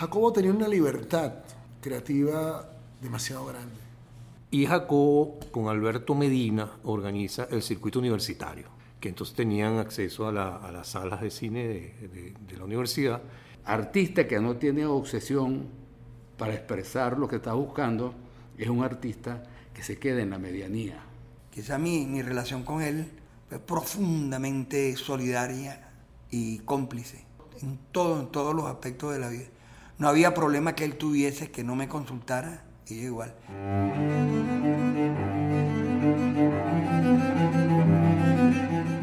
Jacobo tenía una libertad creativa demasiado grande. Y Jacobo con Alberto Medina organiza el circuito universitario, que entonces tenían acceso a, las salas de cine de, de la universidad. Artista que no tiene obsesión para expresar lo que está buscando, es un artista que se queda en la medianía. Quizá mi, mi relación con él fue profundamente solidaria y cómplice en, todo, en todos los aspectos de la vida. No había problema que él tuviese que no me consultara y yo igual.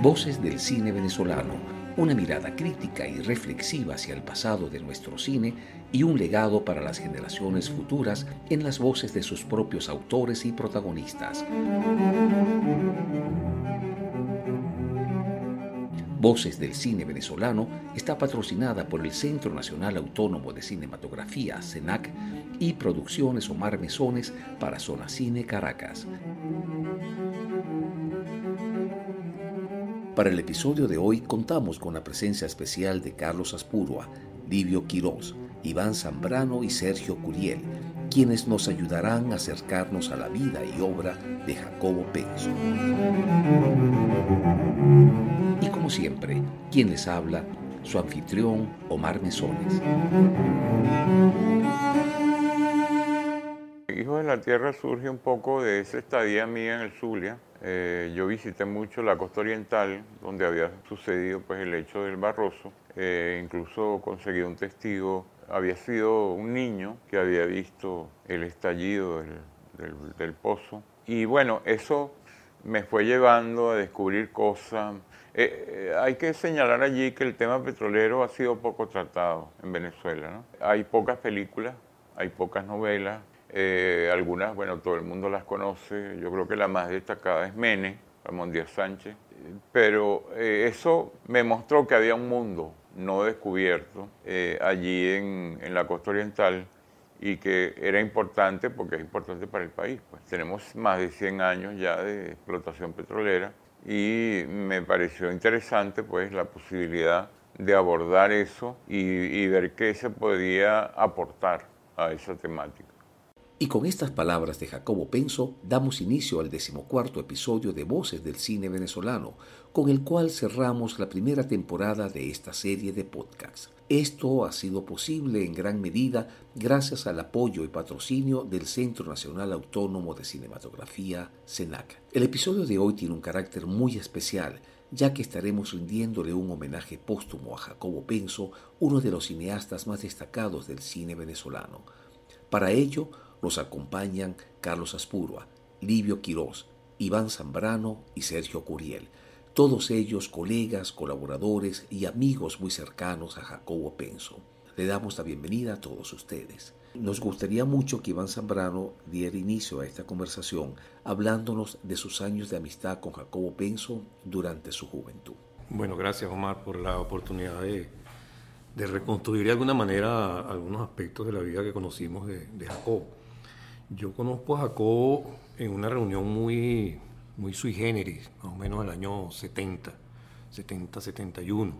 Voces del cine venezolano, una mirada crítica y reflexiva hacia el pasado de nuestro cine y un legado para las generaciones futuras en las voces de sus propios autores y protagonistas. Voces del Cine Venezolano está patrocinada por el Centro Nacional Autónomo de Cinematografía, CENAC, y Producciones Omar Mesones para Zona Cine Caracas. Para el episodio de hoy contamos con la presencia especial de Carlos Aspurua, Livio Quirós, Iván Zambrano y Sergio Curiel, quienes nos ayudarán a acercarnos a la vida y obra de Jacobo Penso. Y como siempre, quien les habla, su anfitrión Omar Mesones. Hijo de la Tierra surge un poco de esa estadía mía en el Zulia. Eh, yo visité mucho la costa oriental, donde había sucedido pues, el hecho del Barroso. Eh, incluso conseguí un testigo había sido un niño que había visto el estallido del, pozo. Y bueno, eso me fue llevando a descubrir cosas. Eh, eh, hay que señalar allí que el tema petrolero ha sido poco tratado en Venezuela. Hay pocas películas, hay pocas novelas, eh, algunas, bueno, todo el mundo las conoce. Yo creo que la más destacada es Mene, Ramón Díaz Sánchez. Pero eso me mostró que había un mundo no descubierto eh, allí en, la costa oriental y que era importante porque es importante para el país. Pues tenemos más de 100 años ya de explotación petrolera y me pareció interesante pues la posibilidad de abordar eso y, y ver qué se podía aportar a esa temática. Y con estas palabras de Jacobo Penso damos inicio al decimocuarto episodio de Voces del Cine Venezolano, con el cual cerramos la primera temporada de esta serie de podcasts. Esto ha sido posible en gran medida gracias al apoyo y patrocinio del Centro Nacional Autónomo de Cinematografía, CENAC. El episodio de hoy tiene un carácter muy especial, ya que estaremos rindiéndole un homenaje póstumo a Jacobo Penso, uno de los cineastas más destacados del cine venezolano. Para ello, nos acompañan Carlos Aspurua, Livio Quirós, Iván Zambrano y Sergio Curiel, todos ellos colegas, colaboradores y amigos muy cercanos a Jacobo Penso. Le damos la bienvenida a todos ustedes. Nos gustaría mucho que Iván Zambrano diera inicio a esta conversación hablándonos de sus años de amistad con Jacobo Penso durante su juventud. Bueno, gracias Omar por la oportunidad de, reconstruir de alguna manera algunos aspectos de la vida que conocimos de Jacobo. Yo conozco a Jacobo en una reunión muy, muy sui generis, más o menos el año 70, 70, 71.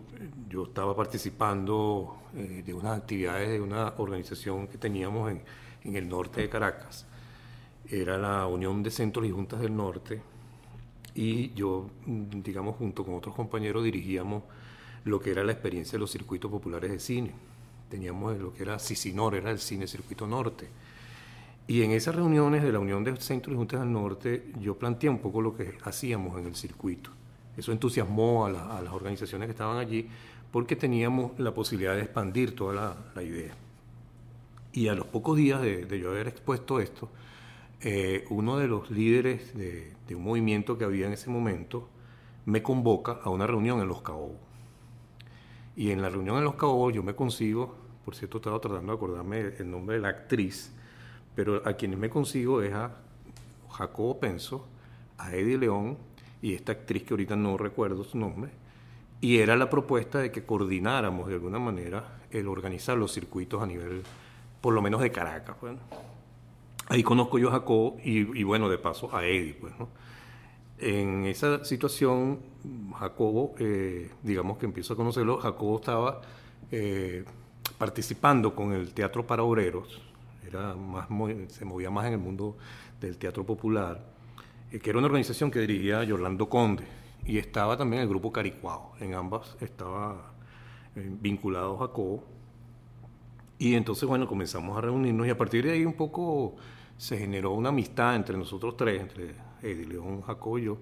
Yo estaba participando eh, de unas actividades de una organización que teníamos en, en el norte de Caracas. Era la Unión de Centros y Juntas del Norte y yo, digamos, junto con otros compañeros dirigíamos lo que era la experiencia de los circuitos populares de cine. Teníamos lo que era Cicinor, era el cine circuito norte y en esas reuniones de la Unión de Centros y Juntas del Norte, yo planteé un poco lo que hacíamos en el circuito. Eso entusiasmó a, las organizaciones que estaban allí porque teníamos la posibilidad de expandir toda la, idea. Y a los pocos días de, yo haber expuesto esto, eh, uno de los líderes de, un movimiento que había en ese momento me convoca a una reunión en Los Cabos. Y en la reunión en Los Cabos yo me consigo, por cierto estaba tratando de acordarme el nombre de la actriz, pero a quienes me consigo es a Jacobo Penso, a Eddie León y esta actriz que ahorita no recuerdo su nombre, y era la propuesta de que coordináramos de alguna manera el organizar los circuitos a nivel, por lo menos de Caracas. Bueno. Ahí conozco yo a Jacobo y, bueno, de paso a Eddie. Pues, En esa situación, Jacobo, eh, digamos que empiezo a conocerlo, Jacobo estaba eh, participando con el Teatro para Obreros, era más, se movía más en el mundo del teatro popular, eh, que era una organización que dirigía Yolando Conde, y estaba también el grupo Caricuao, en ambas estaba eh, vinculado Jacobo, y entonces, bueno, comenzamos a reunirnos y a partir de ahí un poco se generó una amistad entre nosotros tres, entre Eddie, León, Jacobo y yo,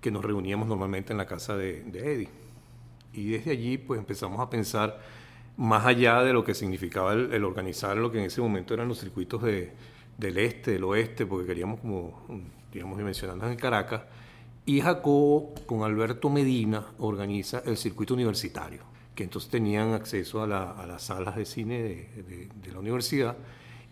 que nos reuníamos normalmente en la casa de, de Eddie. Y desde allí pues empezamos a pensar más allá de lo que significaba el, organizar lo que en ese momento eran los circuitos de, del este, del oeste, porque queríamos como, digamos, dimensionarnos en Caracas. Y Jacobo con Alberto Medina organiza el circuito universitario que entonces tenían acceso a, las salas de cine de, la universidad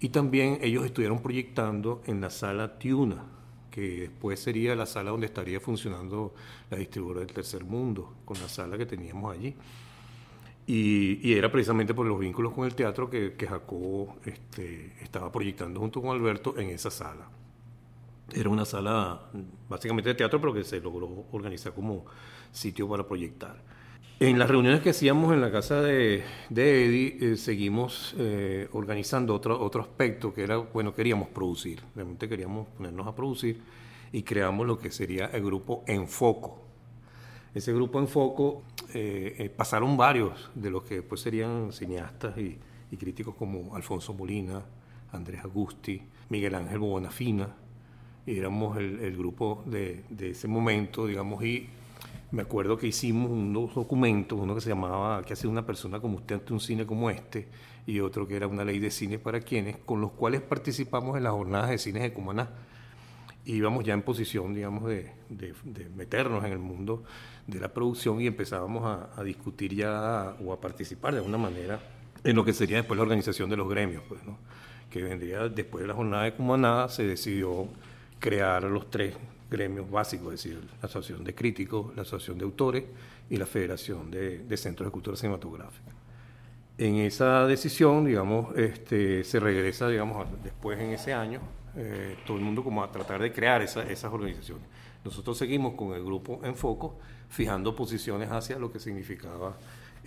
y también ellos estuvieron proyectando en la sala Tiuna, que después sería la sala donde estaría funcionando la distribuidora del tercer mundo, con la sala que teníamos allí. Y, era precisamente por los vínculos con el teatro que, que Jacobo este, estaba proyectando junto con Alberto en esa sala. Era una sala básicamente de teatro, pero que se logró organizar como sitio para proyectar. En las reuniones que hacíamos en la casa de, de Eddie, eh, seguimos eh, organizando otro, otro aspecto que era, bueno, queríamos producir, realmente queríamos ponernos a producir y creamos lo que sería el grupo Enfoco. Ese grupo Enfoco eh, pasaron varios de los que después serían cineastas y, críticos como Alfonso Molina, Andrés Agusti, Miguel Ángel Bonafina, éramos el, el grupo de, de ese momento, digamos, y me acuerdo que hicimos unos documentos, uno que se llamaba ¿Qué hace una persona como usted ante un cine como este? y otro que era una ley de cine para quienes, con los cuales participamos en las jornadas de cines de Cumaná. Y íbamos ya en posición, digamos, de, meternos en el mundo de la producción y empezábamos a, discutir ya o a participar de alguna manera en lo que sería después la organización de los gremios, pues, ¿no? que vendría después de la jornada de Cumaná, se decidió crear los tres gremios básicos, es decir, la Asociación de Críticos, la Asociación de Autores y la Federación de, Centros de Cultura Cinematográfica. En esa decisión, digamos, este, se regresa, digamos, después en ese año, eh, todo el mundo como a tratar de crear esas organizaciones. Nosotros seguimos con el grupo en foco, fijando posiciones hacia lo que significaba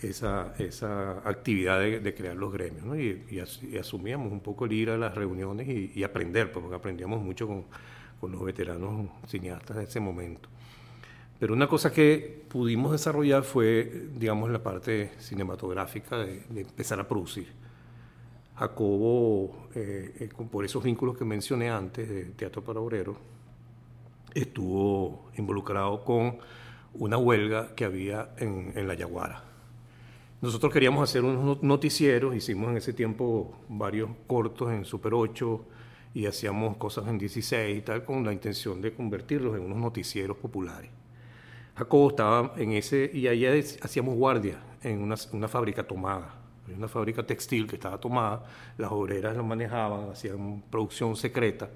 esa, esa actividad de, crear los gremios, ¿no? y, asumíamos un poco el ir a las reuniones y, y aprender, porque aprendíamos mucho con con los veteranos cineastas de ese momento. Pero una cosa que pudimos desarrollar fue, digamos, la parte cinematográfica de, empezar a producir. Jacobo, eh, eh, por esos vínculos que mencioné antes de Teatro para Obreros, estuvo involucrado con una huelga que había en, en La Yaguara. Nosotros queríamos hacer unos noticieros, hicimos en ese tiempo varios cortos en Super 8, y hacíamos cosas en 16 y tal con la intención de convertirlos en unos noticieros populares. Jacobo estaba en ese, y allá hacíamos guardia en una, una fábrica tomada, una fábrica textil que estaba tomada, las obreras lo manejaban, hacían producción secreta,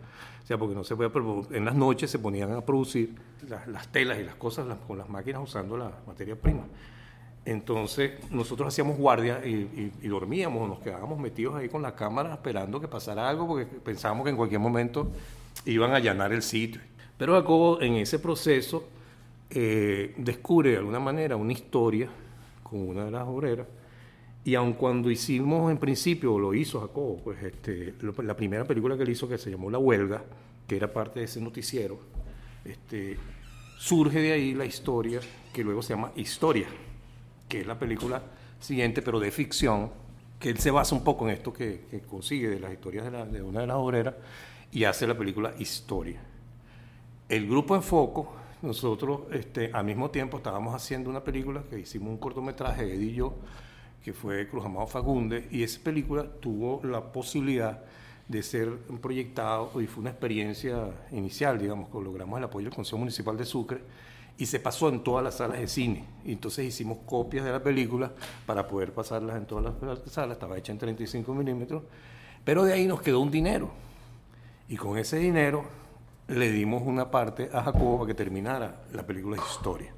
o sea, porque no se podía, en las noches se ponían a producir las, las telas y las cosas con las máquinas usando la materia prima. Entonces nosotros hacíamos guardia y, dormíamos, nos quedábamos metidos ahí con la cámara esperando que pasara algo porque pensábamos que en cualquier momento iban a allanar el sitio. Pero Jacobo en ese proceso eh, descubre de alguna manera una historia con una de las obreras y aun cuando hicimos en principio, lo hizo Jacobo, pues este, la primera película que él hizo que se llamó La Huelga, que era parte de ese noticiero, este, surge de ahí la historia que luego se llama Historia que es la película siguiente, pero de ficción, que él se basa un poco en esto que, consigue de las historias de, una de las obreras y hace la película Historia. El grupo en foco, nosotros este, al mismo tiempo estábamos haciendo una película que hicimos un cortometraje, Eddie y yo, que fue Cruz Amado Fagunde, y esa película tuvo la posibilidad de ser proyectado y fue una experiencia inicial, digamos, que logramos el apoyo del Consejo Municipal de Sucre y se pasó en todas las salas de cine. Y entonces hicimos copias de la película para poder pasarlas en todas las salas, estaba hecha en 35 milímetros, pero de ahí nos quedó un dinero. Y con ese dinero le dimos una parte a Jacobo para que terminara la película de historia.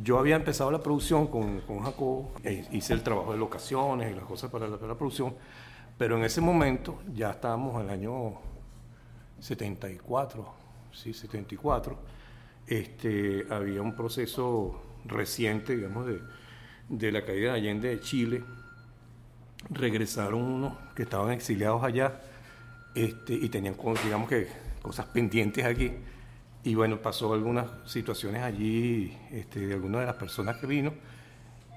Yo había empezado la producción con, con Jacobo, e hice el trabajo de locaciones y las cosas para la, para la producción, pero en ese momento ya estábamos en el año 74, sí, 74 este, había un proceso reciente, digamos, de, la caída de Allende de Chile, regresaron unos que estaban exiliados allá este, y tenían, digamos que, cosas pendientes aquí. Y bueno, pasó algunas situaciones allí este, de algunas de las personas que vino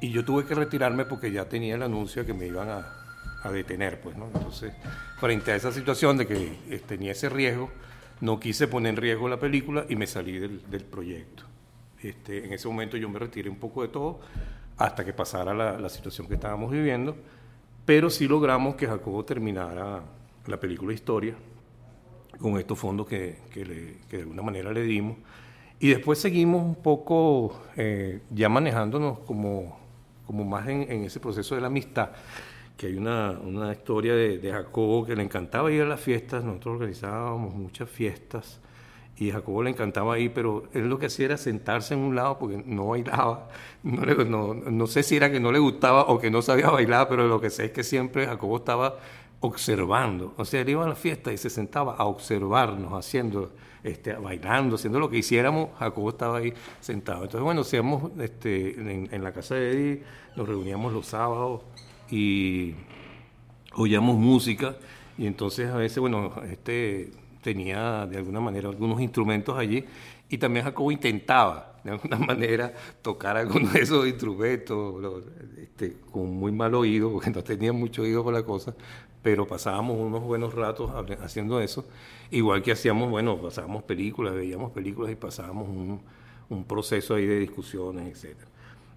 y yo tuve que retirarme porque ya tenía el anuncio de que me iban a, a detener, pues, ¿no? Entonces, frente a esa situación de que eh, tenía ese riesgo, no quise poner en riesgo la película y me salí del, del proyecto. Este, en ese momento yo me retiré un poco de todo hasta que pasara la, la situación que estábamos viviendo, pero sí logramos que Jacobo terminara la película Historia con estos fondos que, que, le, que de alguna manera le dimos. Y después seguimos un poco eh, ya manejándonos como, como más en, en, ese proceso de la amistad, que hay una, una historia de, de, Jacobo que le encantaba ir a las fiestas, nosotros organizábamos muchas fiestas y Jacobo le encantaba ir, pero él lo que hacía era sentarse en un lado porque no bailaba, no, le, no, no sé si era que no le gustaba o que no sabía bailar, pero lo que sé es que siempre Jacobo estaba observando. O sea, él iba a la fiesta y se sentaba a observarnos, haciendo, este, bailando, haciendo lo que hiciéramos. Jacobo estaba ahí sentado. Entonces, bueno, hacíamos este, en, en, la casa de Eddie, nos reuníamos los sábados y oíamos música. Y entonces a veces, bueno, este tenía de alguna manera algunos instrumentos allí y también Jacobo intentaba de alguna manera tocar algunos de esos instrumentos este, con muy mal oído, porque no tenía mucho oído por la cosa, pero pasábamos unos buenos ratos haciendo eso, igual que hacíamos, bueno, pasábamos películas, veíamos películas y pasábamos un, un proceso ahí de discusiones, etc.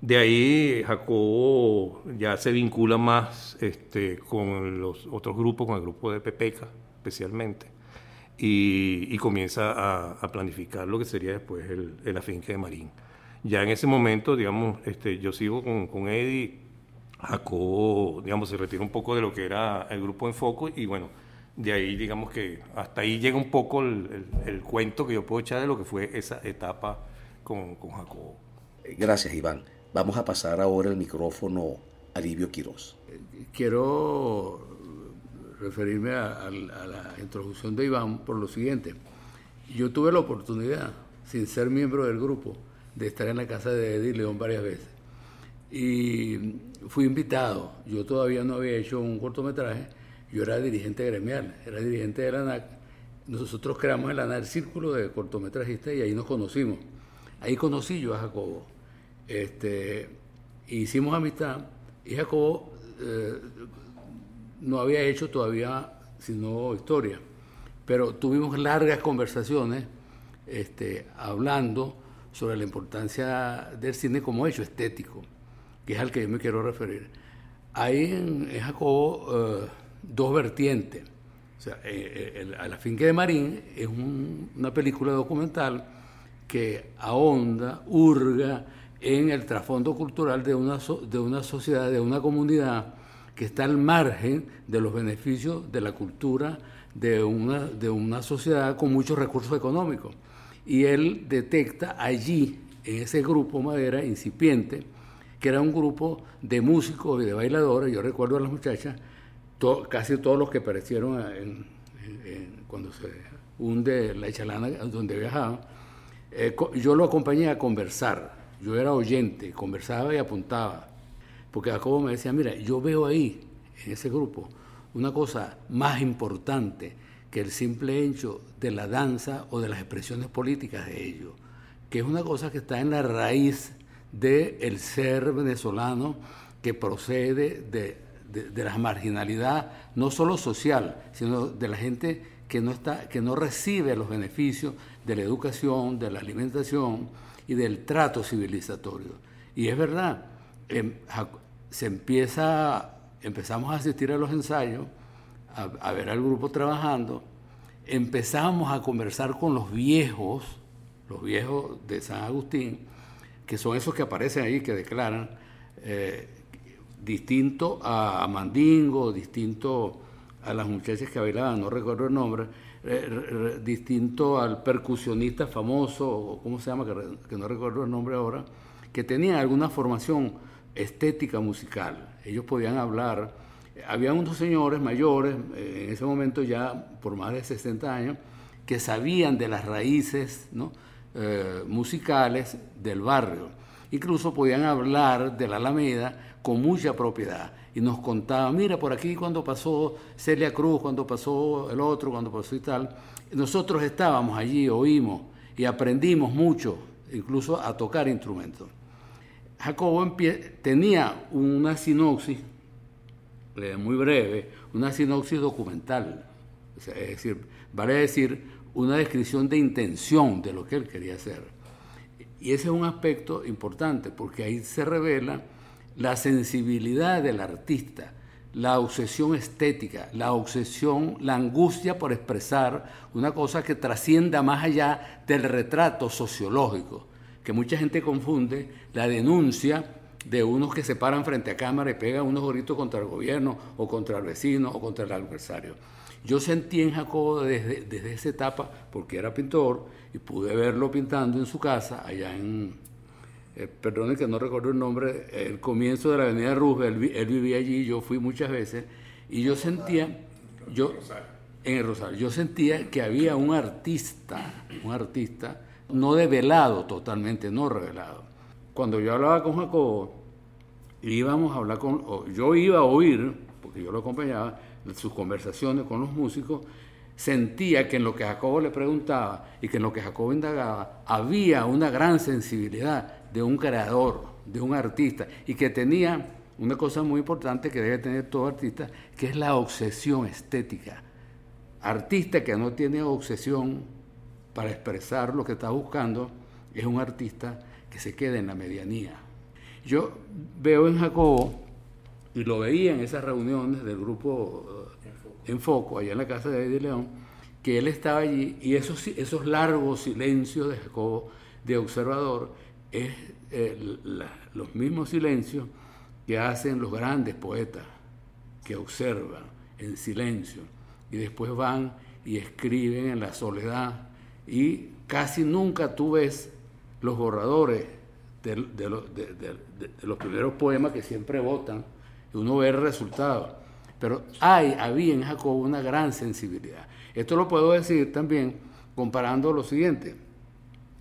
De ahí Jacobo ya se vincula más este, con los otros grupos, con el grupo de Pepeca especialmente, y, y comienza a, a, planificar lo que sería después el, el afinque de Marín. Ya en ese momento, digamos, este, yo sigo con, con Eddie Jacobo, digamos, se retira un poco de lo que era el grupo Enfoco y bueno, de ahí digamos que hasta ahí llega un poco el, el, el cuento que yo puedo echar de lo que fue esa etapa con, con, Jacobo. Gracias, Iván. Vamos a pasar ahora el micrófono a Livio Quirós. Quiero referirme a, la introducción de Iván por lo siguiente. Yo tuve la oportunidad, sin ser miembro del grupo, de estar en la casa de Eddie León varias veces y fui invitado. Yo todavía no había hecho un cortometraje, yo era dirigente gremial, era dirigente de la ANAC. Nosotros creamos el ANAC Círculo de Cortometrajistas y ahí nos conocimos. Ahí conocí yo a Jacobo. Este, hicimos amistad y Jacobo eh, no había hecho todavía sino historia, pero tuvimos largas conversaciones este, hablando sobre la importancia del cine como hecho estético que es al que yo me quiero referir. Hay en, Jacobo uh, dos vertientes. O sea, eh, el, a la finca de Marín es un, una película documental que ahonda, hurga en el trasfondo cultural de una, de una sociedad, de una comunidad que está al margen de los beneficios de la cultura de una, de una sociedad con muchos recursos económicos. Y él detecta allí, en ese grupo madera incipiente, que era un grupo de músicos y de bailadores. Yo recuerdo a las muchachas, casi todos los que aparecieron cuando se hunde la Echalana, donde viajaba. Eh, yo lo acompañé a conversar. Yo era oyente, conversaba y apuntaba. Porque Jacobo me decía, mira, yo veo ahí, en ese grupo, una cosa más importante que el simple hecho de la danza o de las expresiones políticas de ellos, que es una cosa que está en la raíz del el ser venezolano que procede de, de, de, la marginalidad, no solo social, sino de la gente que no, está, que no recibe los beneficios de la educación, de la alimentación y del trato civilizatorio. Y es verdad, se empieza, empezamos a asistir a los ensayos, a, ver al grupo trabajando, empezamos a conversar con los viejos, los viejos de San Agustín, que son esos que aparecen ahí, que declaran, eh, distinto a Mandingo, distinto a las muchachas que bailaban, no recuerdo el nombre, distinto al percusionista famoso, ¿cómo se llama? Que, que, no recuerdo el nombre ahora, que tenían alguna formación estética musical. Ellos podían hablar. Había unos señores mayores, eh, en ese momento ya por más de 60 años, que sabían de las raíces. Eh, musicales del barrio. Incluso podían hablar de la Alameda con mucha propiedad y nos contaban, mira, por aquí cuando pasó Celia Cruz, cuando pasó el otro, cuando pasó y tal. Nosotros estábamos allí, oímos y aprendimos mucho, incluso a tocar instrumentos. Jacobo tenía una sinopsis muy breve, una sinopsis documental, es decir, vale decir, una descripción de intención de lo que él quería hacer. Y ese es un aspecto importante porque ahí se revela la sensibilidad del artista, la obsesión estética, la obsesión, la angustia por expresar una cosa que trascienda más allá del retrato sociológico, que mucha gente confunde la denuncia de unos que se paran frente a cámara y pegan unos gritos contra el gobierno o contra el vecino o contra el adversario. Yo sentí en Jacobo desde, desde esa etapa, porque era pintor, y pude verlo pintando en su casa, allá en, eh, perdone que no recuerdo el nombre, el comienzo de la avenida Roosevelt, él, vivía allí, yo fui muchas veces, y yo sentía, yo, en el Rosario, yo sentía que había un artista, un artista, no develado totalmente, no revelado. Cuando yo hablaba con Jacobo, íbamos a hablar con, yo iba a oír, porque yo lo acompañaba, sus conversaciones con los músicos, sentía que en lo que Jacobo le preguntaba y que en lo que Jacobo indagaba había una gran sensibilidad de un creador, de un artista, y que tenía una cosa muy importante que debe tener todo artista, que es la obsesión estética. Artista que no tiene obsesión para expresar lo que está buscando, es un artista que se queda en la medianía. Yo veo en Jacobo, y lo veía en esas reuniones del grupo en foco, allá en la casa de Eddie León, que él estaba allí y esos, esos largos silencios de Jacobo, de observador, es los mismos silencios que hacen los grandes poetas, que observan en silencio y después van y escriben en la soledad y casi nunca tú ves los borradores de, los primeros poemas que siempre votan y uno ve el resultado. Pero hay, había en Jacobo una gran sensibilidad. Esto lo puedo decir también comparando lo siguiente.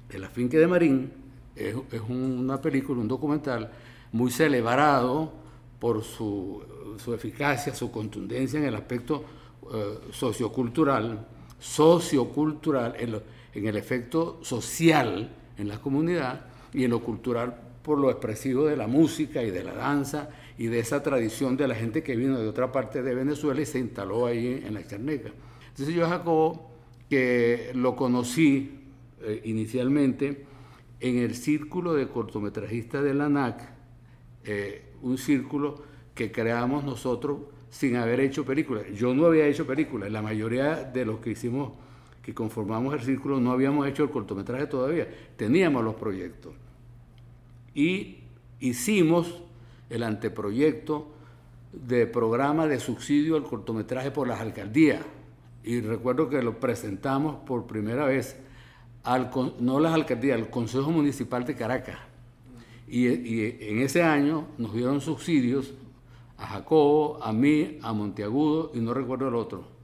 El afinque de Marín es, una película, un documental muy celebrado por su, eficacia, su contundencia en el aspecto eh, sociocultural, sociocultural, en, en el efecto social en la comunidad y en lo cultural por lo expresivo de la música y de la danza y de esa tradición de la gente que vino de otra parte de Venezuela y se instaló ahí en la Charneca. Entonces yo a Jacobo, que lo conocí eh, inicialmente en el círculo de cortometrajistas de la ANAC, eh, un círculo que creamos nosotros sin haber hecho películas. Yo no había hecho películas, la mayoría de los que hicimos, que conformamos el círculo, no habíamos hecho el cortometraje todavía, teníamos los proyectos. Y hicimos el anteproyecto de programa de subsidio al cortometraje por las alcaldías. Y recuerdo que lo presentamos por primera vez, al, no las alcaldías, al Consejo Municipal de Caracas. Y, en ese año nos dieron subsidios a Jacobo, a mí, a Monteagudo y no recuerdo el otro.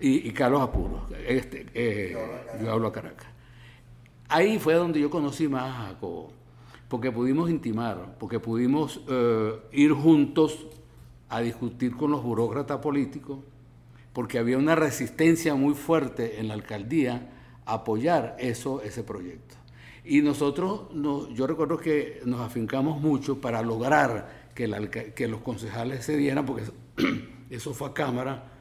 Y, Carlos Apuro. Este, eh, yo hablo a Caracas. Ahí fue donde yo conocí más a Jacobo porque pudimos intimar, porque pudimos eh, ir juntos a discutir con los burócratas políticos, porque había una resistencia muy fuerte en la alcaldía a apoyar eso, ese proyecto. Y nosotros, yo recuerdo que nos afincamos mucho para lograr que, que los concejales se dieran, porque eso fue a Cámara,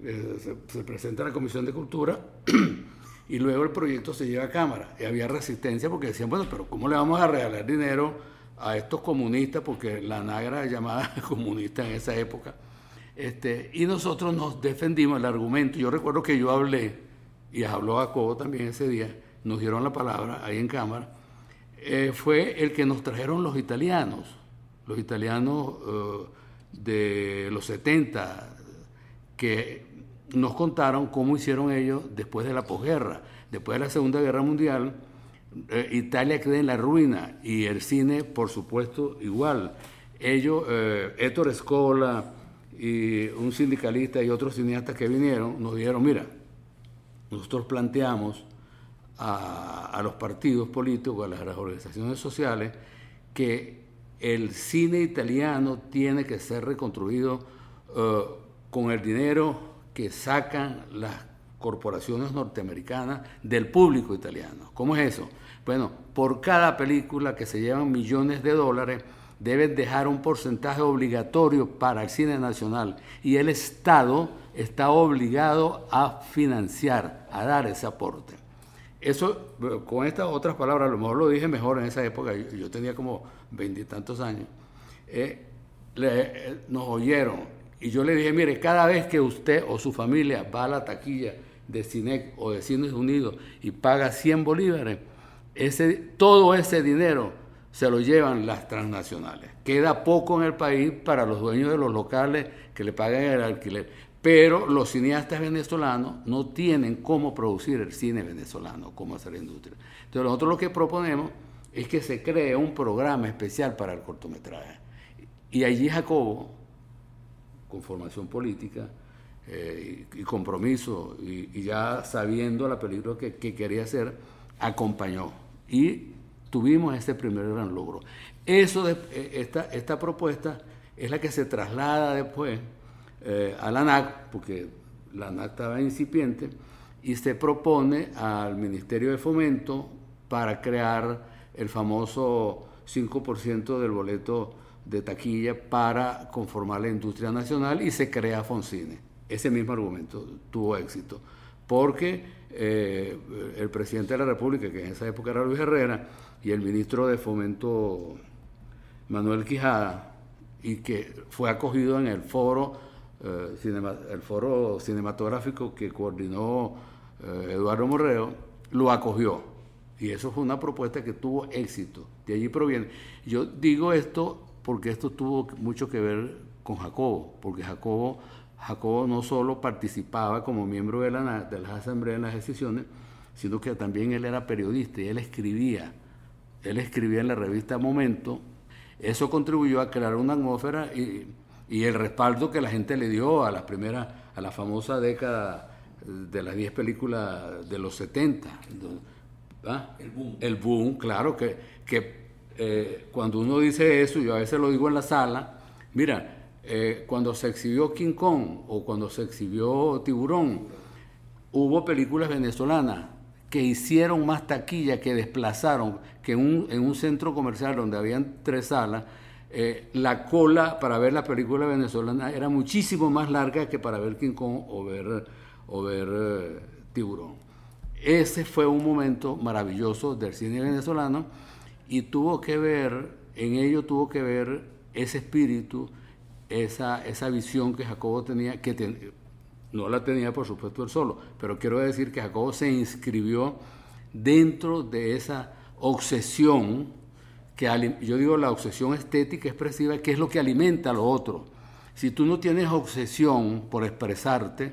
eh, se, se presenta en la Comisión de Cultura y luego el proyecto se lleva a Cámara. Y había resistencia porque decían, bueno, pero ¿cómo le vamos a regalar dinero a estos comunistas? Porque la nagra llamada comunista en esa época. Este, y nosotros nos defendimos el argumento. Yo recuerdo que yo hablé, y habló Jacobo también ese día, nos dieron la palabra ahí en Cámara, eh, fue el que nos trajeron los italianos, los italianos eh, de los 70, que nos contaron cómo hicieron ellos después de la posguerra. Después de la Segunda Guerra Mundial, eh, Italia queda en la ruina y el cine, por supuesto, igual. Ellos, eh, Héctor Escola y un sindicalista y otros cineastas que vinieron, nos dijeron, mira, nosotros planteamos a, los partidos políticos, a las organizaciones sociales, que el cine italiano tiene que ser reconstruido eh, con el dinero que sacan las corporaciones norteamericanas del público italiano. ¿Cómo es eso? Bueno, por cada película que se llevan millones de dólares, deben dejar un porcentaje obligatorio para el cine nacional y el Estado está obligado a financiar, a dar ese aporte. Eso, con estas otras palabras, a lo mejor lo dije mejor en esa época, yo, tenía como veintitantos años, eh, eh, nos oyeron y yo le dije, mire, cada vez que usted o su familia va a la taquilla de Cinec o de Cines Unidos y paga 100 bolívares, ese, todo ese dinero se lo llevan las transnacionales. Queda poco en el país para los dueños de los locales que le pagan el alquiler. Pero los cineastas venezolanos no tienen cómo producir el cine venezolano, cómo hacer industria. Entonces nosotros lo que proponemos es que se cree un programa especial para el cortometraje. Y allí Jacobo, con formación política eh, y, compromiso, y, ya sabiendo la película que, que quería hacer, acompañó. Y tuvimos ese primer gran logro. Eso de, eh, esta, esta propuesta es la que se traslada después eh, a la ANAC, porque la ANAC estaba incipiente, y se propone al Ministerio de Fomento para crear el famoso 5% del boleto de taquilla para conformar la industria nacional y se crea Foncine. Ese mismo argumento tuvo éxito, porque eh, el presidente de la República, que en esa época era Luis Herrera, y el ministro de Fomento Manuel Quijada, y que fue acogido en el foro, eh, el foro cinematográfico que coordinó eh, Eduardo Morreo, lo acogió. Y eso fue una propuesta que tuvo éxito. De allí proviene. Yo digo esto porque esto tuvo mucho que ver con Jacobo, porque Jacobo, Jacobo no solo participaba como miembro de, la, de las asambleas en las decisiones, sino que también él era periodista y él escribía él escribía en la revista Momento, eso contribuyó a crear una atmósfera y, el respaldo que la gente le dio a la primera, a la famosa década de las 10 películas de los 70. ¿Ah? El boom. El boom, claro, que, que eh, cuando uno dice eso, yo a veces lo digo en la sala, mira, eh, cuando se exhibió King Kong o cuando se exhibió Tiburón, hubo películas venezolanas que hicieron más taquilla, que desplazaron, que en un centro comercial donde habían tres salas, eh, la cola para ver la película venezolana era muchísimo más larga que para ver King Kong o ver, o ver eh, Tiburón. Ese fue un momento maravilloso del cine venezolano y tuvo que ver, en ello tuvo que ver ese espíritu, esa, esa visión que Jacobo tenía, que no la tenía, por supuesto, él solo, pero quiero decir que Jacobo se inscribió dentro de esa obsesión, que yo digo la obsesión estética expresiva, que es lo que alimenta a lo otro. Si tú no tienes obsesión por expresarte,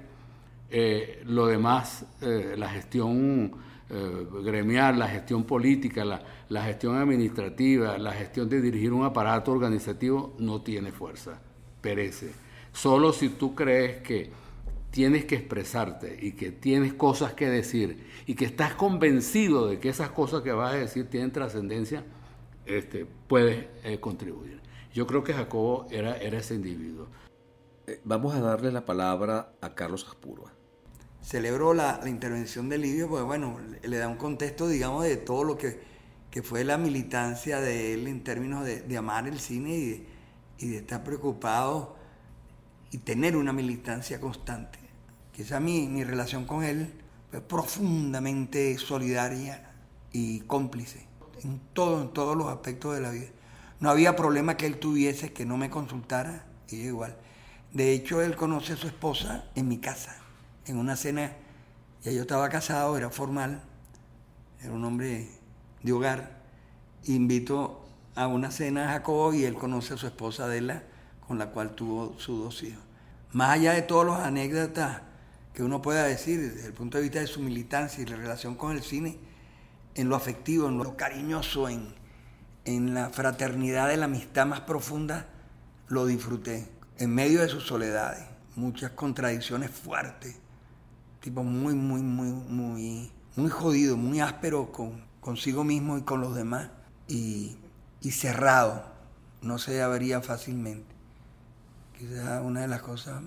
eh, lo demás, eh, la gestión eh, gremial, la gestión política, la, gestión administrativa, la gestión de dirigir un aparato organizativo, no tiene fuerza, perece. Solo si tú crees que tienes que expresarte y que tienes cosas que decir y que estás convencido de que esas cosas que vas a decir tienen trascendencia, este, puedes eh, contribuir. Yo creo que Jacobo era, era ese individuo. Eh, vamos a darle la palabra a Carlos Aspurua. Celebro la, intervención de Livio porque, bueno, le, da un contexto, digamos, de todo lo que, que, fue la militancia de él en términos de, amar el cine y de, y de estar preocupado y tener una militancia constante. Quizá mi, mi relación con él fue profundamente solidaria y cómplice en, todo, en todos los aspectos de la vida. No había problema que él tuviese que no me consultara, y igual. De hecho, él conoce a su esposa en mi casa, en una cena. Ya yo estaba casado, era formal, era un hombre de hogar. Invito a una cena a Jacobo y él conoce a su esposa Adela, con la cual tuvo sus dos hijos. Más allá de todas las anécdotas que uno pueda decir desde el punto de vista de su militancia y la relación con el cine, en lo afectivo, en lo cariñoso, en, en la fraternidad de la amistad más profunda, lo disfruté. En medio de sus soledades, muchas contradicciones fuertes, tipo muy, muy, muy, muy, muy jodido, muy áspero con, consigo mismo y con los demás. Y, y cerrado, no se abría fácilmente. Quizás una de las cosas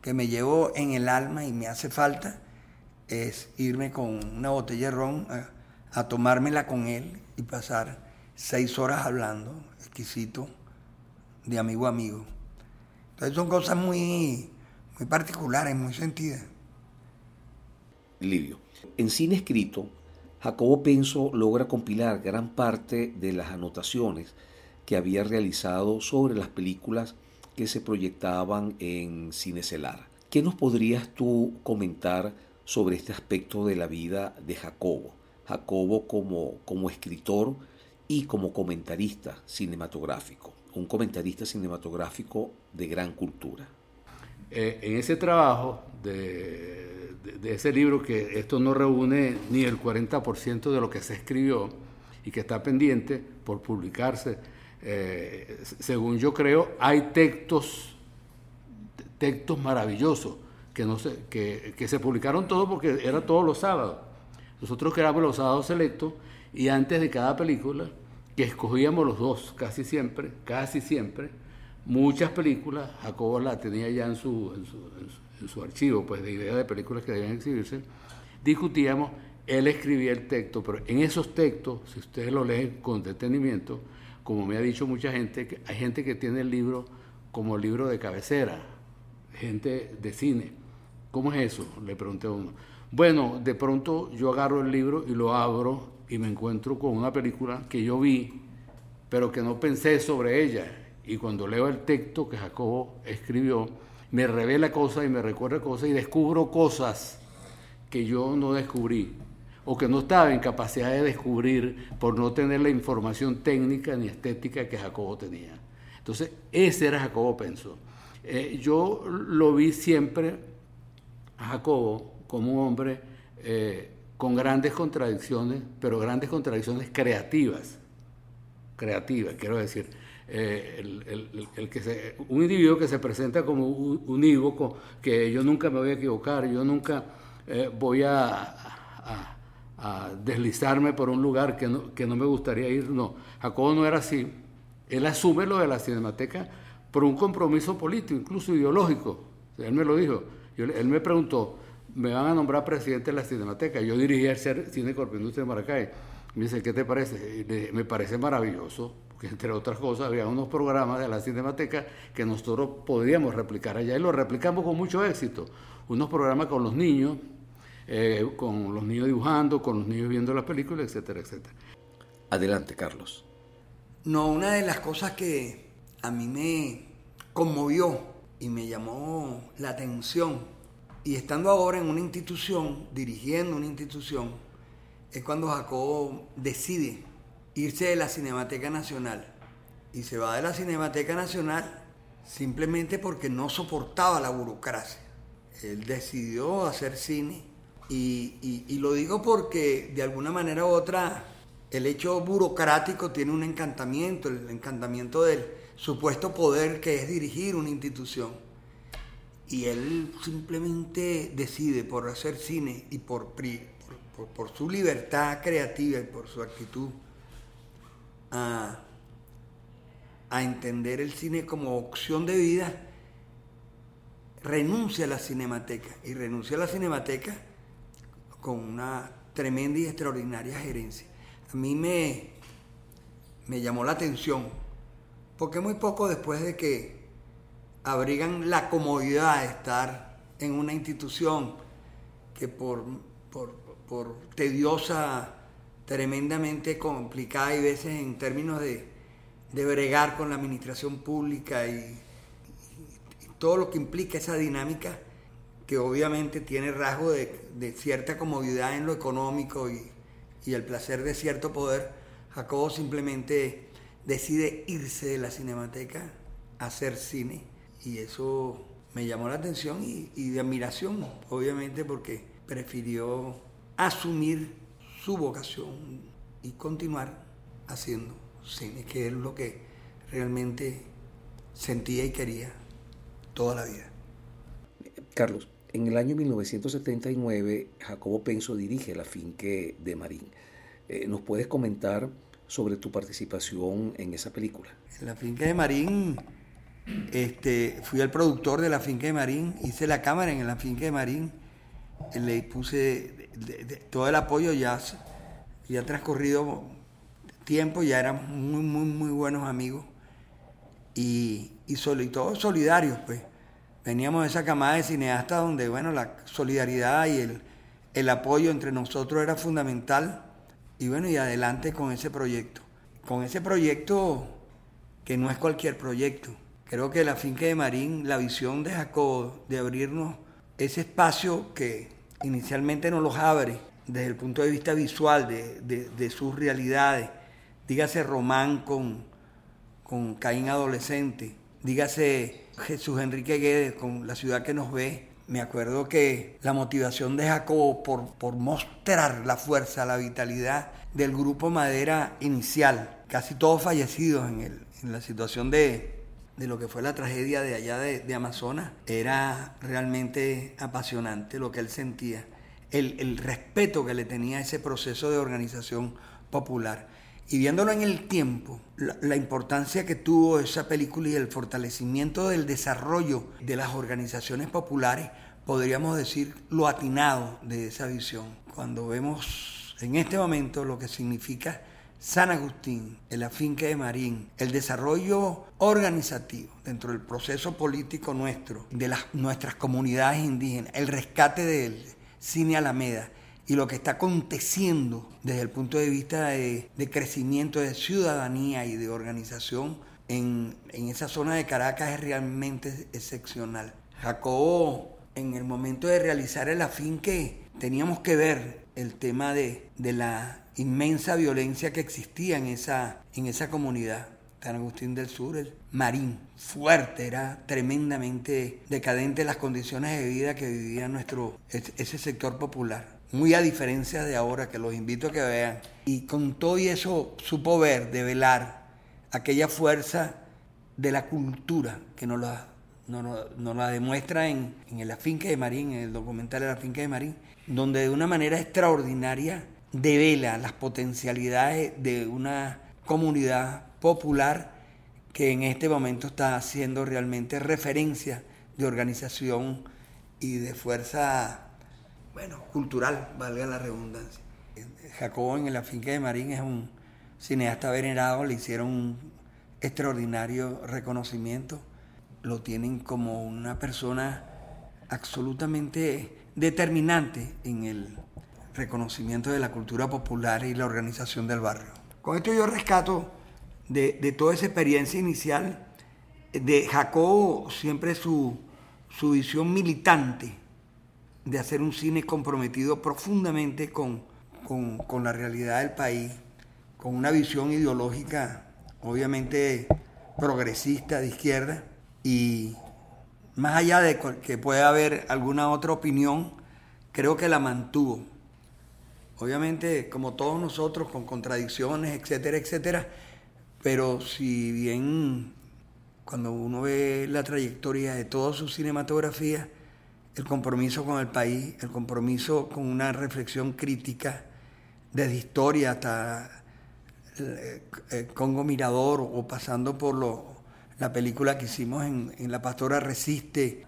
que me llevo en el alma y me hace falta es irme con una botella de ron a, a tomármela con él y pasar seis horas hablando, exquisito, de amigo a amigo. Entonces son cosas muy, muy particulares, muy sentidas. En cine escrito, Jacobo Penso logra compilar gran parte de las anotaciones que había realizado sobre las películas que se proyectaban en Cine Celar. ¿Qué nos podrías tú comentar sobre este aspecto de la vida de Jacobo? Jacobo como, como escritor y como comentarista cinematográfico, un comentarista cinematográfico de gran cultura. Eh, en ese trabajo de, de, ese libro, que esto no reúne ni el 40% de lo que se escribió y que está pendiente por publicarse, eh, según yo creo, hay textos, textos maravillosos que, no se, que, que se publicaron todos porque era todos los sábados. Nosotros creamos los sábados selectos y antes de cada película, que escogíamos los dos casi siempre, casi siempre, muchas películas, Jacobo la tenía ya en su, en su, en su, archivo pues, de ideas de películas que debían exhibirse, discutíamos, él escribía el texto, pero en esos textos, si ustedes lo leen con detenimiento, como me ha dicho mucha gente, hay gente que tiene el libro como libro de cabecera, gente de cine. ¿Cómo es eso? Le pregunté a uno. Bueno, de pronto yo agarro el libro y lo abro y me encuentro con una película que yo vi, pero que no pensé sobre ella. Y cuando leo el texto que Jacobo escribió, me revela cosas y me recuerda cosas y descubro cosas que yo no descubrí o que no estaba en capacidad de descubrir por no tener la información técnica ni estética que Jacobo tenía. Entonces, ese era Jacobo Penso. Eh, yo lo vi siempre a Jacobo como un hombre eh, con grandes contradicciones, pero grandes contradicciones creativas. Creativas, quiero decir. Eh, el, que un individuo que se presenta como unívoco, que yo nunca me voy a equivocar, yo nunca voy a deslizarme por un lugar que no, que no me gustaría ir. No, Jacobo no era así. Él asume lo de la cinemateca por un compromiso político, incluso ideológico. él me lo dijo. él me preguntó, me van a nombrar presidente de la cinemateca. Yo dirigí el Cine Corpo Industria de Maracay. Me dice, ¿qué te parece? me parece maravilloso, porque entre otras cosas había unos programas de la cinemateca que nosotros podíamos replicar allá y lo replicamos con mucho éxito. Unos programas con los niños, eh, con los niños dibujando, con los niños viendo las películas, etcétera, etcétera. Adelante, Carlos. No, una de las cosas que a mí me conmovió y me llamó la atención, y estando ahora en una institución, dirigiendo una institución, es cuando Jacobo decide irse de la Cinemateca Nacional. Y se va de la Cinemateca Nacional simplemente porque no soportaba la burocracia. Él decidió hacer cine y, lo digo porque de alguna manera u otra el hecho burocrático tiene un encantamiento, el encantamiento del supuesto poder que es dirigir una institución. Y él simplemente decide por hacer cine y por, por, su libertad creativa y por su actitud a, a entender el cine como opción de vida, renuncia a la cinemateca. Y renuncia a la cinemateca con una tremenda y extraordinaria gerencia. A mí me, me llamó la atención, porque muy poco después de que abrigan la comodidad de estar en una institución que por, por, tediosa, tremendamente complicada y veces en términos de, de bregar con la administración pública y todo lo que implica esa dinámica, que obviamente tiene rasgo de, cierta comodidad en lo económico y, el placer de cierto poder, Jacobo simplemente decide irse de la cinemateca a hacer cine. Y eso me llamó la atención y, y de admiración, obviamente porque prefirió asumir su vocación y continuar haciendo cine, que es lo que realmente sentía y quería toda la vida. Carlos, en el año 1979, Jacobo Penso dirige la finque de Marín. Eh, ¿Nos puedes comentar sobre tu participación en esa película. En la finca de Marín, este, fui el productor de la finca de Marín, hice la cámara en la finca de Marín, le puse todo el apoyo ya, ya transcurrido tiempo, ya éramos muy, muy, muy buenos amigos y, y, y todos solidarios, pues. Veníamos de esa camada de cineastas donde, bueno, la solidaridad y el, el apoyo entre nosotros era fundamental y bueno, y adelante con ese proyecto. Con ese proyecto que no es cualquier proyecto. Creo que la finca de Marín, la visión de Jacob de abrirnos ese espacio que inicialmente nos los abre desde el punto de vista visual de, sus realidades, dígase Román con, con Caín adolescente, dígase Jesús Enrique Guedes con La ciudad que nos ve, me acuerdo que la motivación de Jacobo por, por mostrar la fuerza, la vitalidad del grupo Madera inicial, casi todos fallecidos en, el, en la situación de, de, lo que fue la tragedia de allá de, Amazonas, era realmente apasionante lo que él sentía, el, el respeto que le tenía ese proceso de organización popular. Y viéndolo en el tiempo, la, importancia que tuvo esa película y el fortalecimiento del desarrollo de las organizaciones populares, podríamos decir lo atinado de esa visión. Cuando vemos en este momento lo que significa San Agustín, la finca de Marín, el desarrollo organizativo dentro del proceso político nuestro, de las, nuestras comunidades indígenas, el rescate del cine Alameda, y lo que está aconteciendo desde el punto de vista de, crecimiento de ciudadanía y de organización en, esa zona de Caracas es realmente excepcional. Jacobo, en el momento de realizar el afinque, teníamos que ver el tema de, la inmensa violencia que existía en esa, en esa comunidad. San Agustín del Sur, el Marín, fuerte, era tremendamente decadente las condiciones de vida que vivía nuestro, ese sector popular muy a diferencia de ahora, que los invito a que vean. Y con todo y eso supo ver, develar aquella fuerza de la cultura que nos la, no la demuestra en, en la finca de Marín, en el documental de la finca de Marín, donde de una manera extraordinaria devela las potencialidades de una comunidad popular que en este momento está haciendo realmente referencia de organización y de fuerza bueno, cultural, valga la redundancia. Jacobo en la finca de Marín es un cineasta venerado, le hicieron un extraordinario reconocimiento, lo tienen como una persona absolutamente determinante en el reconocimiento de la cultura popular y la organización del barrio. Con esto yo rescato de, toda esa experiencia inicial de Jacobo siempre su, su visión militante de hacer un cine comprometido profundamente con, la realidad del país, con una visión ideológica obviamente progresista de izquierda y más allá de que pueda haber alguna otra opinión, creo que la mantuvo. Obviamente, como todos nosotros, con contradicciones, etcétera, etcétera, pero si bien cuando uno ve la trayectoria de toda su cinematografía, el compromiso con el país, el compromiso con una reflexión crítica desde historia hasta eh, eh, Congo Mirador o pasando por lo, la película que hicimos en, en La Pastora Resiste,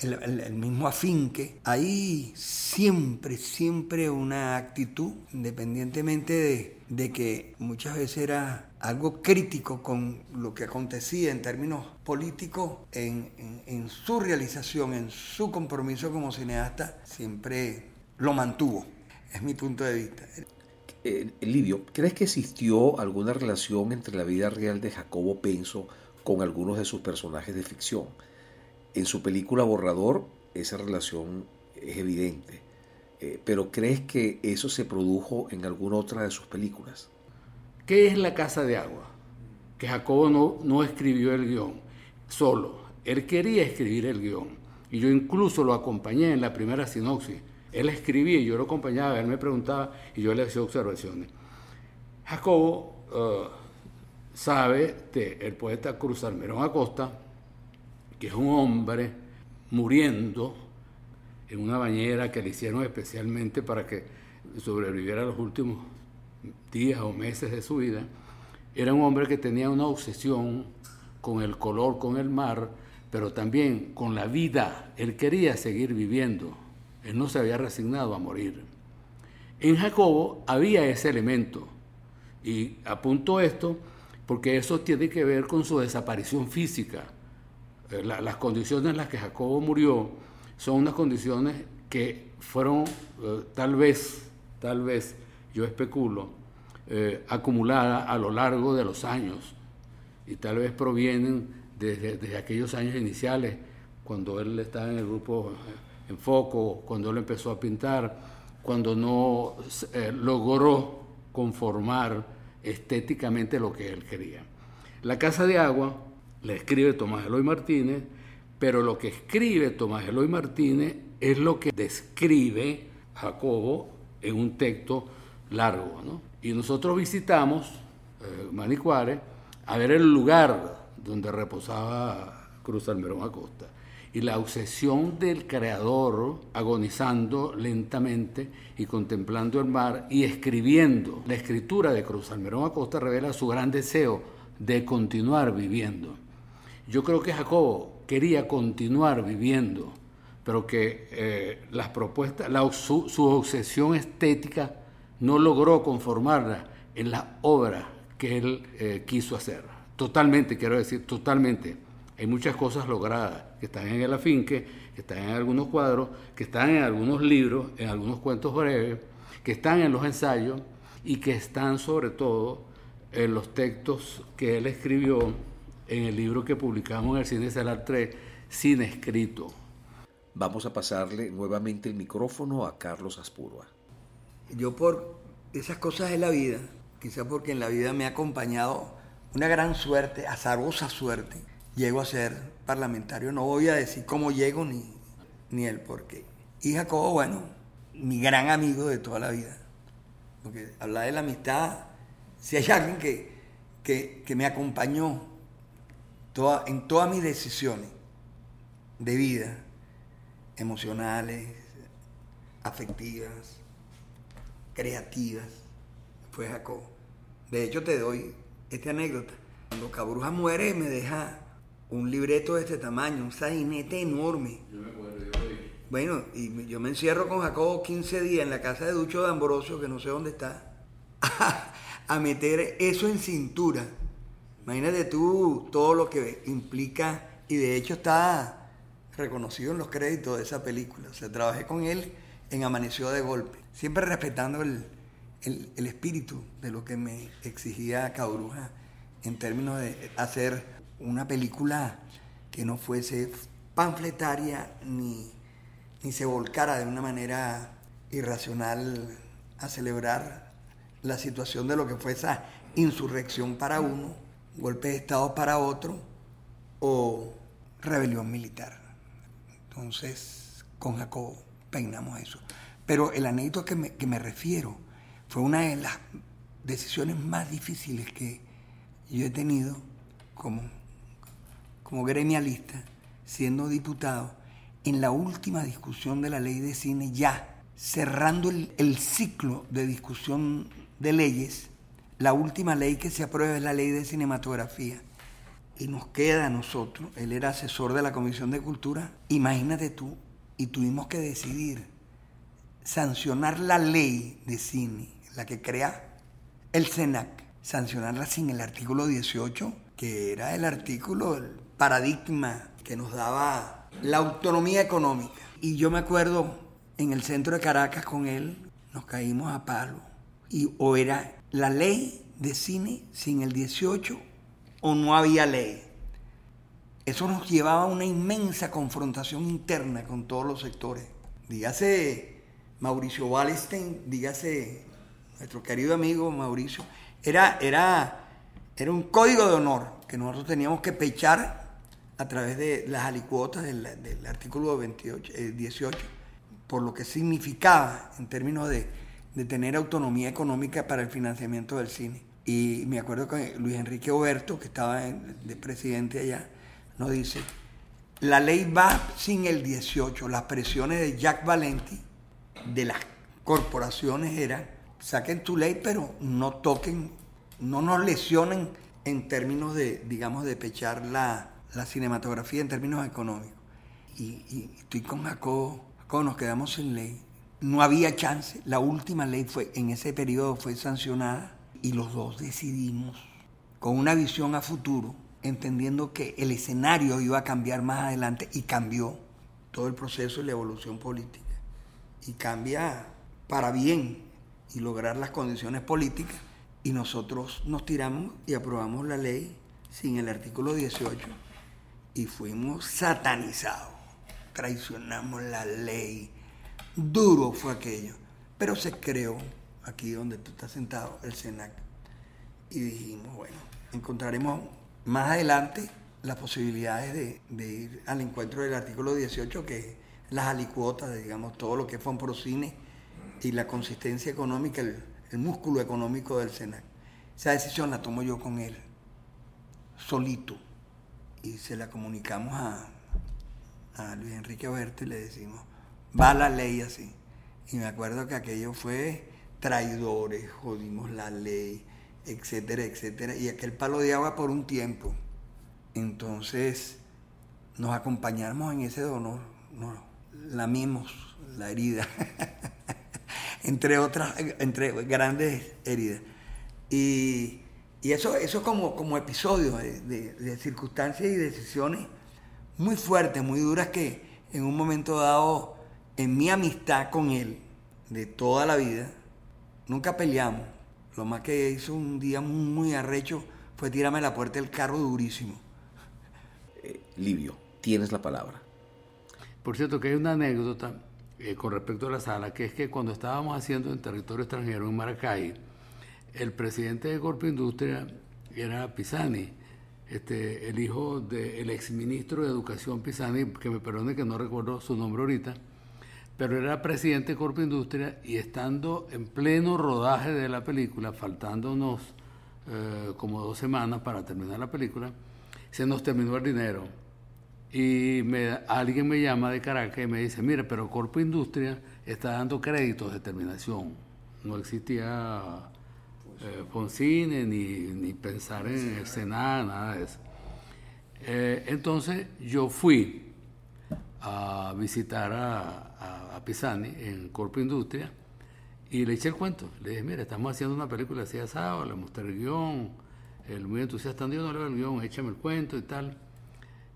el, mismo afinque, hay siempre, siempre una actitud, independientemente de, que muchas veces era algo crítico con lo que acontecía en términos políticos, en, su realización, en su compromiso como cineasta, siempre lo mantuvo. Es mi punto de vista. Eh, Livio, ¿crees que existió alguna relación entre la vida real de Jacobo Penso con algunos de sus personajes de ficción? En su película Borrador esa relación es evidente, eh, pero ¿crees que eso se produjo en alguna otra de sus películas? ¿Qué es La Casa de Agua? Que Jacobo no, no escribió el guion solo, él quería escribir el guion y yo incluso lo acompañé en la primera sinopsis. Él escribía y yo lo acompañaba, él me preguntaba y yo le hacía observaciones. Jacobo uh, sabe de el poeta Cruz Almerón Acosta, que es un hombre muriendo en una bañera que le hicieron especialmente para que sobreviviera los últimos días o meses de su vida, era un hombre que tenía una obsesión con el color, con el mar, pero también con la vida. Él quería seguir viviendo. Él no se había resignado a morir. En Jacobo había ese elemento. Y apunto esto porque eso tiene que ver con su desaparición física. Eh, las condiciones en las que Jacobo murió son unas condiciones que fueron eh, tal vez, tal vez, yo especulo, eh, acumuladas a lo largo de los años y tal vez provienen desde, aquellos años iniciales, cuando él estaba en el grupo en foco, cuando él empezó a pintar, cuando no logró conformar estéticamente lo que él quería. La Casa de Agua la escribe Tomás Eloy Martínez, pero lo que escribe Tomás Eloy Martínez es lo que describe Jacobo en un texto largo. Y nosotros visitamos eh, a ver el lugar donde reposaba Cruz Almerón Acosta y la obsesión del creador agonizando lentamente y contemplando el mar y escribiendo. La escritura de Cruz Almerón Acosta revela su gran deseo de continuar viviendo. Yo creo que Jacobo quería continuar viviendo, pero que eh, las propuestas, su, obsesión estética no logró conformarla en la obra que él eh, quiso hacer. Totalmente, quiero decir, totalmente. Hay muchas cosas logradas que están en el afinque, que están en algunos cuadros, que están en algunos libros, en algunos cuentos breves, que están en los ensayos y que están sobre todo en los textos que él escribió en el libro que publicamos en el Cine Salar 3, Sin Escrito. Vamos a pasarle nuevamente el micrófono a Carlos Aspurua. Yo por esas cosas de la vida, quizá porque en la vida me ha acompañado una gran suerte, azarosa suerte, llego a ser parlamentario. No voy a decir cómo llego ni, ni el por qué. Y Jacobo, bueno, mi gran amigo de toda la vida. Porque hablar de la amistad, si hay alguien que, que, me acompañó toda, en todas mis decisiones de vida, emocionales, afectivas, creativas, fue Jacobo. De hecho, te doy esta anécdota. Cuando Cabruja muere, me deja un libreto de este tamaño, un sainete enorme. Yo me acuerdo, yo Bueno, y yo me encierro con Jacobo 15 días en la casa de Ducho de Ambrosio, que no sé dónde está, a, meter eso en cintura. Imagínate tú todo lo que implica, y de hecho está reconocido en los créditos de esa película. O sea, trabajé con él en Amaneció de Golpe, siempre respetando el, el espíritu de lo que me exigía Cabruja en términos de hacer una película que no fuese panfletaria ni, ni se volcara de una manera irracional a celebrar la situación de lo que fue esa insurrección para uno, golpe de Estado para otro o rebelión militar. Entonces, con Jacob peinamos eso. Pero el anécdota que me, que me refiero fue una de las decisiones más difíciles que yo he tenido como como gremialista, siendo diputado, en la última discusión de la ley de cine, ya cerrando el, ciclo de discusión de leyes, la última ley que se aprueba es la ley de cinematografía. Y nos queda a nosotros, él era asesor de la Comisión de Cultura, imagínate tú, y tuvimos que decidir sancionar la ley de cine, la que crea el SENAC, sancionarla sin el artículo 18, que era el artículo, paradigma que nos daba la autonomía económica. Y yo me acuerdo en el centro de Caracas con él, nos caímos a palo. Y o era la ley de cine sin el 18 o no había ley. Eso nos llevaba a una inmensa confrontación interna con todos los sectores. Dígase Mauricio Wallenstein, dígase nuestro querido amigo Mauricio. Era, era, era un código de honor que nosotros teníamos que pechar a través de las alicuotas del, artículo 28, 18, eh, por lo que significaba en términos de, tener autonomía económica para el financiamiento del cine. Y me acuerdo que Luis Enrique Oberto, que estaba de presidente allá, nos dice, la ley va sin el 18, las presiones de Jack Valenti, de las corporaciones eran, saquen tu ley, pero no toquen no nos lesionen en términos de, digamos, de pechar la, la cinematografía en términos económicos. Y, y estoy con Jacobo, Jacobo, nos quedamos sin ley. No había chance. La última ley fue, en ese periodo fue sancionada y los dos decidimos, con una visión a futuro, entendiendo que el escenario iba a cambiar más adelante y cambió todo el proceso y la evolución política. Y cambia para bien y lograr las condiciones políticas. Y nosotros nos tiramos y aprobamos la ley sin el artículo 18 y fuimos satanizados. Traicionamos la ley. Duro fue aquello. Pero se creó, aquí donde tú estás sentado, el SENAC. Y dijimos, bueno, encontraremos más adelante las posibilidades de, ir al encuentro del artículo 18, que es las alicuotas, digamos, todo lo que es Fonprocine y la consistencia económica, el, el músculo económico del SENAC. Esa decisión la tomo yo con él, solito, y se la comunicamos a, a Luis Enrique Oberto y le decimos, va la ley así. Y me acuerdo que aquello fue traidores, jodimos la ley, etcétera, etcétera, y aquel palo de agua por un tiempo. Entonces nos acompañamos en ese dolor, nos lamimos la herida, entre otras, entre grandes heridas. Y, eso, eso como, como episodio de, circunstancias y decisiones muy fuertes, muy duras que en un momento dado, en mi amistad con él, de toda la vida, nunca peleamos. Lo más que hizo un día muy arrecho fue tirarme a la puerta del carro durísimo. Eh, Livio, tienes la palabra. Por cierto, que hay una anécdota eh, con respecto a la sala, que es que cuando estábamos haciendo en territorio extranjero, en Maracay, el presidente de Corpo Industria era Pisani, este, el hijo del exministro de Educación Pisani, que me perdone que no recuerdo su nombre ahorita, pero era presidente de Corpo Industria y estando en pleno rodaje de la película, faltándonos eh, como dos semanas para terminar la película, se nos terminó el dinero. Y me, alguien me llama de Caracas y me dice, mira, pero Corpo Industria está dando créditos de terminación. No existía eh, Foncine ni, ni, pensar en el Senado, nada de eso. Eh, entonces yo fui a visitar a, a, Pisani en Corpo Industria y le eché el cuento. Le dije, mira, estamos haciendo una película así asado, le mostré el guion, él muy entusiasta, yo no le el guion, échame el cuento y tal.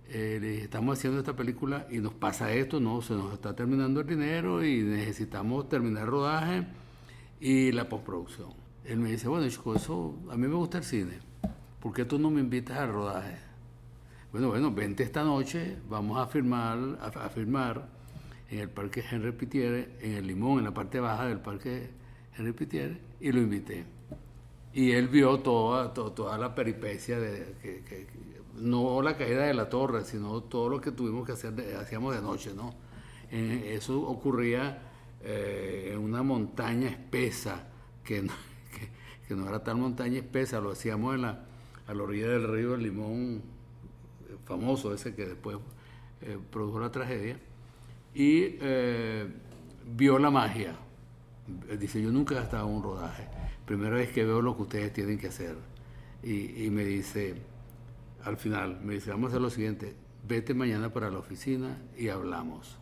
Eh, le dije, estamos haciendo esta película y nos pasa esto, no, se nos está terminando el dinero y necesitamos terminar el rodaje y la postproducción. Él me dice, bueno, chico, eso, a mí me gusta el cine, ¿por qué tú no me invitas al rodaje? Bueno, bueno, vente esta noche, vamos a firmar, a, firmar en el Parque Henry Pitiere, en el Limón, en la parte baja del Parque Henry Pitiere, y lo invité. Y él vio toda, toda, la peripecia de que, no la caída de la torre, sino todo lo que tuvimos que hacer, hacíamos de noche, ¿no? eso ocurría eh, en una montaña espesa que no, que no era tal montaña espesa, lo hacíamos en la, a la orilla del río El Limón, famoso ese que después eh, produjo la tragedia, y eh, vio la magia. Dice, yo nunca he estado en un rodaje, primera vez que veo lo que ustedes tienen que hacer. Y, y me dice, al final, me dice, vamos a hacer lo siguiente, vete mañana para la oficina y hablamos.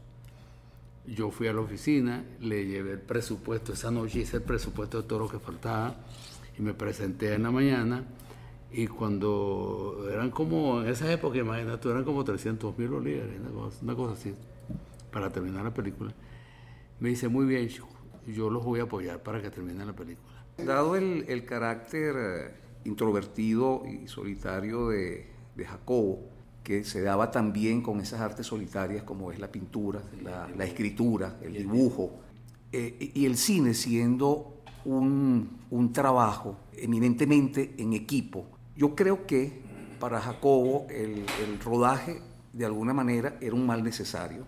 Yo fui a la oficina, le llevé el presupuesto, esa noche hice el presupuesto de todo lo que faltaba y me presenté en la mañana y cuando eran como, en esa época, imagínate, eran como 300 mil bolívares, una cosa, así, para terminar la película. Me dice, muy bien, yo los voy a apoyar para que termine la película. Dado el, carácter eh, introvertido y solitario de, Jacobo, que se daba también con esas artes solitarias como es la pintura, la, escritura, el dibujo, eh, y el cine siendo un, trabajo eminentemente en equipo. Yo creo que para Jacobo el, rodaje de alguna manera era un mal necesario,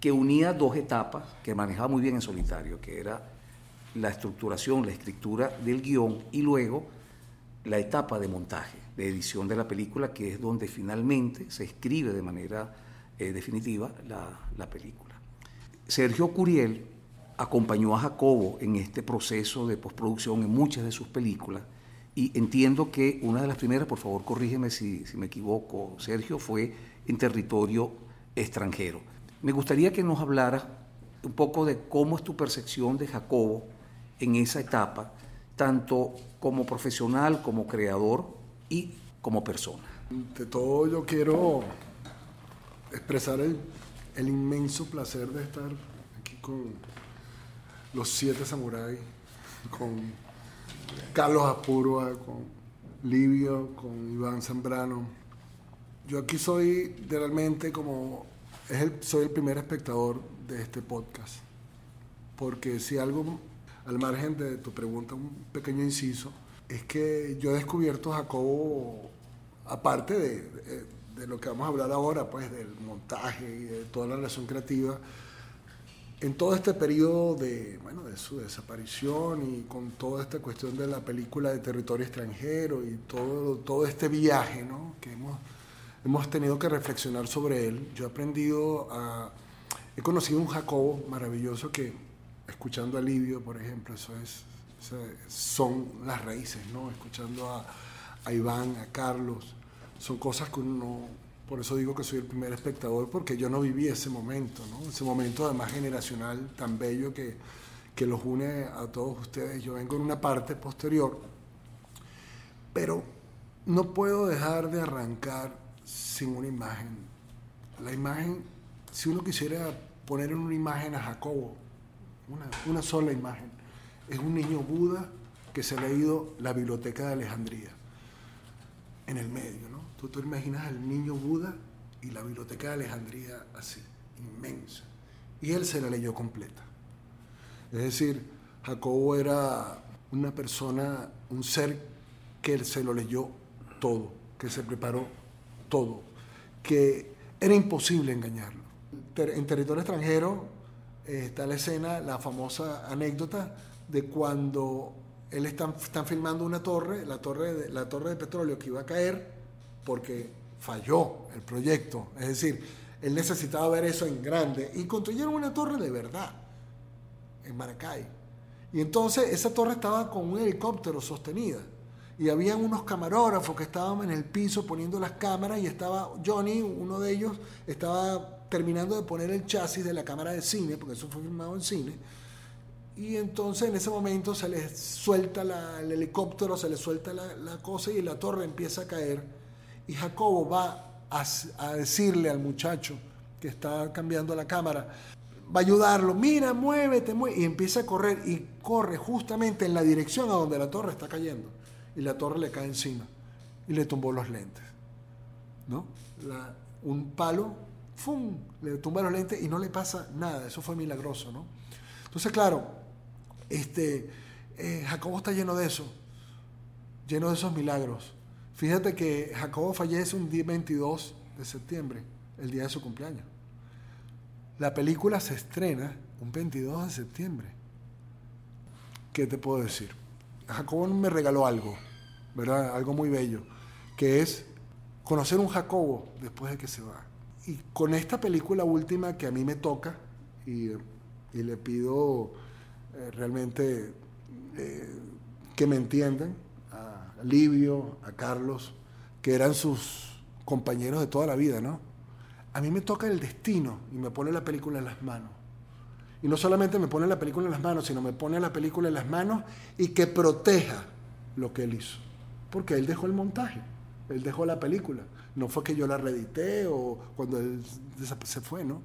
que unía dos etapas que manejaba muy bien en solitario, que era la estructuración, la escritura del guion y luego la etapa de montaje, de edición de la película, que es donde finalmente se escribe de manera eh, definitiva la, la película. Sergio Curiel acompañó a Jacobo en este proceso de postproducción en muchas de sus películas Y entiendo que una de las primeras, por favor corrígeme si, me equivoco, Sergio, fue en territorio extranjero. Me gustaría que nos hablara un poco de cómo es tu percepción de Jacobo en esa etapa, tanto como profesional, como creador y como persona. De todo yo quiero expresar el inmenso placer de estar aquí con los siete samuráis, con Carlos Apurua, con Livio, con Iván Zambrano. Yo aquí soy realmente como, es el, soy el primer espectador de este podcast, porque si algo, al margen de tu pregunta, un pequeño inciso, es que yo he descubierto Jacobo, aparte de, de, de lo que vamos a hablar ahora, pues del montaje y de toda la relación creativa, en todo este periodo de, bueno, de su desaparición y con toda esta cuestión de la película de territorio extranjero y todo, todo este viaje ¿no? que hemos, hemos tenido que reflexionar sobre él, yo he aprendido a... He conocido un Jacobo maravilloso que, escuchando a Livio, por ejemplo, eso es, son las raíces, ¿no? Escuchando a, a Iván, a Carlos, son cosas que uno por eso digo que soy el primer espectador, porque yo no viví ese momento, ese momento además generacional tan bello que, que los une a todos ustedes. Yo vengo en una parte posterior, pero no puedo dejar de arrancar sin una imagen. La imagen, si uno quisiera poner en una imagen a Jacobo, una, una sola imagen, es un niño Buda que se ha ido la biblioteca de Alejandría, en el medio, ¿no? Tú te imaginas al niño Buda y la biblioteca de Alejandría así, inmensa. Y él se la leyó completa. Es decir, Jacobo era una persona, un ser que él se lo leyó todo, que se preparó todo, que era imposible engañarlo. En territorio extranjero eh, está la escena, la famosa anécdota de cuando él están, están filmando una torre, la torre, la torre de petróleo que iba a caer, porque falló el proyecto. Es decir, él necesitaba ver eso en grande y construyeron una torre de verdad en Maracay. Y entonces esa torre estaba con un helicóptero sostenida y habían unos camarógrafos que estaban en el piso poniendo las cámaras y estaba Johnny, uno de ellos, estaba terminando de poner el chasis de la cámara de cine, porque eso fue filmado en cine. Y entonces en ese momento se le suelta la, el helicóptero, se le suelta la, la cosa y la torre empieza a caer y Jacobo va a, decirle al muchacho que está cambiando la cámara, va a ayudarlo, mira, muévete, muévete, y empieza a correr y corre justamente en la dirección a donde la torre está cayendo. Y la torre le cae encima y le tumbó los lentes. ¿No? Un palo, ¡fum! le tumba los lentes y no le pasa nada. Eso fue milagroso, ¿no? Entonces, claro, este, eh, Jacobo está lleno de eso, lleno de esos milagros. Fíjate que Jacobo fallece un día 22 de septiembre, el día de su cumpleaños. La película se estrena un 22 de septiembre. ¿Qué te puedo decir? Jacobo me regaló algo, ¿verdad? Algo muy bello, que es conocer un Jacobo después de que se va. Y con esta película última que a mí me toca, y, y le pido eh, realmente eh, que me entiendan, a Livio, a Carlos, que eran sus compañeros de toda la vida, ¿no? A mí me toca el destino y me pone la película en las manos. Y no solamente me pone la película en las manos, sino me pone la película en las manos y que proteja lo que él hizo. Porque él dejó el montaje, él dejó la película. No fue que yo la reedité o cuando él se fue, ¿no?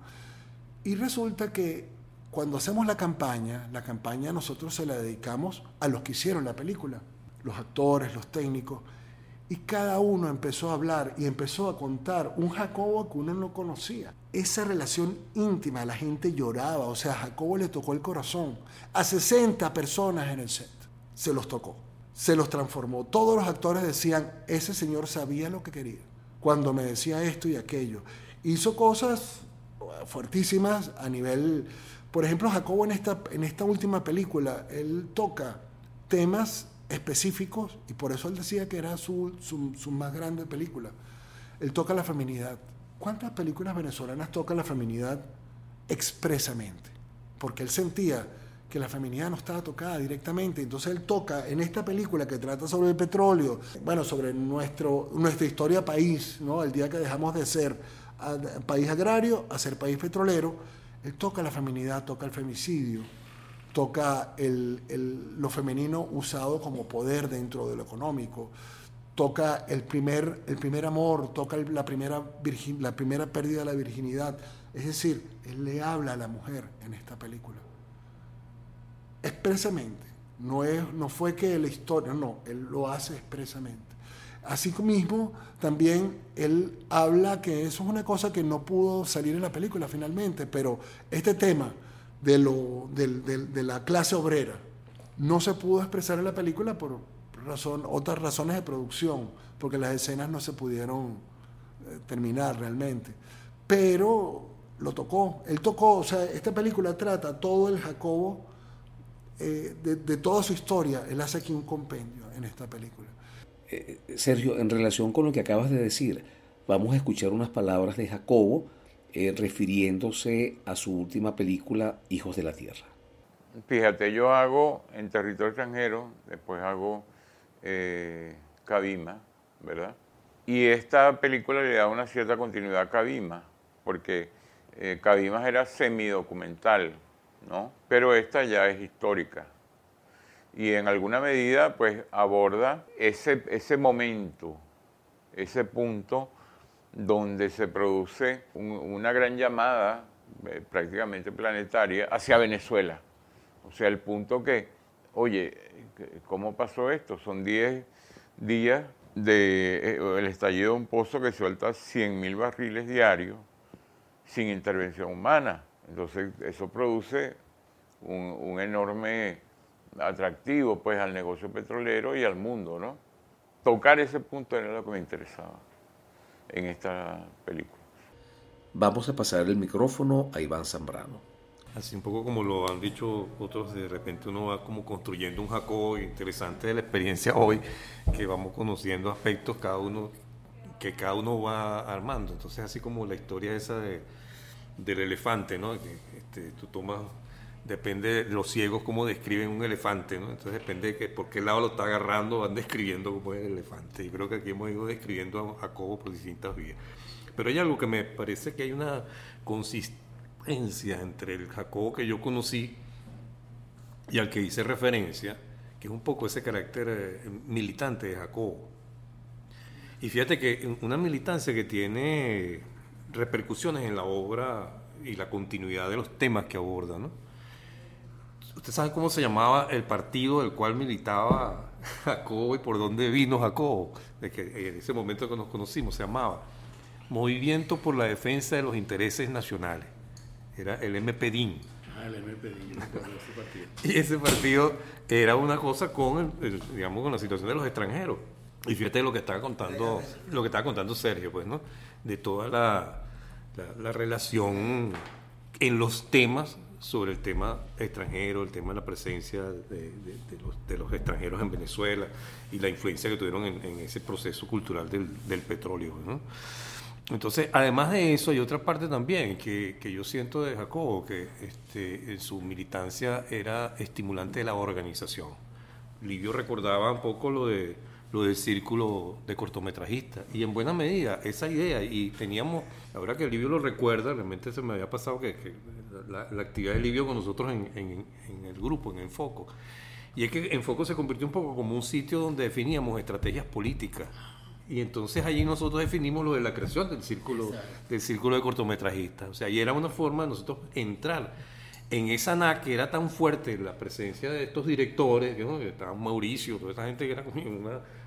Y resulta que cuando hacemos la campaña, la campaña nosotros se la dedicamos a los que hicieron la película los actores, los técnicos, y cada uno empezó a hablar y empezó a contar un Jacobo que uno no conocía. Esa relación íntima, la gente lloraba, o sea, a Jacobo le tocó el corazón. A 60 personas en el set se los tocó, se los transformó. Todos los actores decían, ese señor sabía lo que quería, cuando me decía esto y aquello. Hizo cosas fuertísimas a nivel, por ejemplo, Jacobo en esta, en esta última película, él toca temas específicos y por eso él decía que era su, su, más grande película. Él toca la feminidad. ¿Cuántas películas venezolanas tocan la feminidad expresamente? Porque él sentía que la feminidad no estaba tocada directamente. Entonces él toca en esta película que trata sobre el petróleo, bueno, sobre nuestro, nuestra historia país, ¿no? el día que dejamos de ser país agrario a ser país petrolero, él toca la feminidad, toca el femicidio, toca el, el, lo femenino usado como poder dentro de lo económico, toca el primer, el primer amor, toca la primera, la primera pérdida de la virginidad. Es decir, él le habla a la mujer en esta película expresamente. No, es, no fue que la historia, no, él lo hace expresamente. Así mismo, también él habla que eso es una cosa que no pudo salir en la película finalmente, pero este tema de, lo, de, la clase obrera no se pudo expresar en la película por razón, otras razones de producción, porque las escenas no se pudieron eh, terminar realmente. Pero lo tocó, él tocó, o sea, esta película trata todo el Jacobo eh, de, toda su historia, él hace aquí un compendio en esta película. Eh, Sergio, en relación con lo que acabas de decir, vamos a escuchar unas palabras de Jacobo eh, refiriéndose a su última película, Hijos de la Tierra. Fíjate, yo hago en territorio extranjero, después hago Cabima, ¿verdad? Y esta película le da una cierta continuidad a Cabima, porque Cabima era semidocumental, ¿no? Pero esta ya es histórica. Y en alguna medida, pues aborda ese, ese momento, ese punto donde se produce una gran llamada eh, prácticamente planetaria hacia Venezuela. O sea, el punto que, oye, ¿cómo pasó esto? Son 10 días de, eh, estallido de un pozo que suelta 100.000 barriles diarios sin intervención humana. Entonces, eso produce un, enorme atractivo pues al negocio petrolero y al mundo, ¿no? Tocar ese punto era lo que me interesaba en esta película. Vamos a pasar el micrófono a Iván Zambrano. Así un poco como lo han dicho otros, de repente uno va como construyendo un Jacobo interesante de la experiencia hoy, que vamos conociendo aspectos cada uno, que cada uno va armando. Entonces así como la historia esa de del elefante, ¿no? Que, este, tú tomas, depende de los ciegos cómo describen un elefante, ¿no? Entonces depende de que, por qué lado lo está agarrando, van describiendo cómo es el elefante. Y creo que aquí hemos ido describiendo a Jacobo por distintas vías. Pero hay algo que me parece que hay una consistencia entre el Jacobo que yo conocí y al que hice referencia, que es un poco ese carácter eh, militante de Jacobo. Y fíjate que una militancia que tiene repercusiones en la obra y la continuidad de los temas que aborda. ¿no? ¿Usted sabe cómo se llamaba el partido del cual militaba Jacobo y por dónde vino Jacobo? De que en ese momento que nos conocimos se llamaba Movimiento por la Defensa de los Intereses Nacionales. Era el MPDIN. Ah, el MPDIN, ese partido. Y ese partido era una cosa con, digamos, con la situación de los extranjeros. Y fíjate lo que estaba contando, lo que estaba contando Sergio, pues, ¿no? De toda la, la, relación en los temas sobre el tema extranjero, el tema de la presencia de, los, extranjeros en Venezuela y la influencia que tuvieron en, ese proceso cultural del, petróleo. ¿no? Entonces, además de eso, hay otra parte también que, que yo siento de Jacobo, que este, en su militancia era estimulante de la organización. Livio recordaba un poco lo de lo del círculo de cortometrajistas. Y en buena medida, esa idea, y teníamos, ahora que Livio lo recuerda, realmente se me había pasado que, la, actividad de Livio con nosotros en, en, el grupo, en Enfoco. Y es que Enfoco se convirtió un poco como un sitio donde definíamos estrategias políticas. Y entonces allí nosotros definimos lo de la creación del círculo, del círculo de cortometrajistas. O sea, y era una forma de nosotros entrar en esa NAC que era tan fuerte la presencia de estos directores, que estaba Mauricio, toda esa gente que era como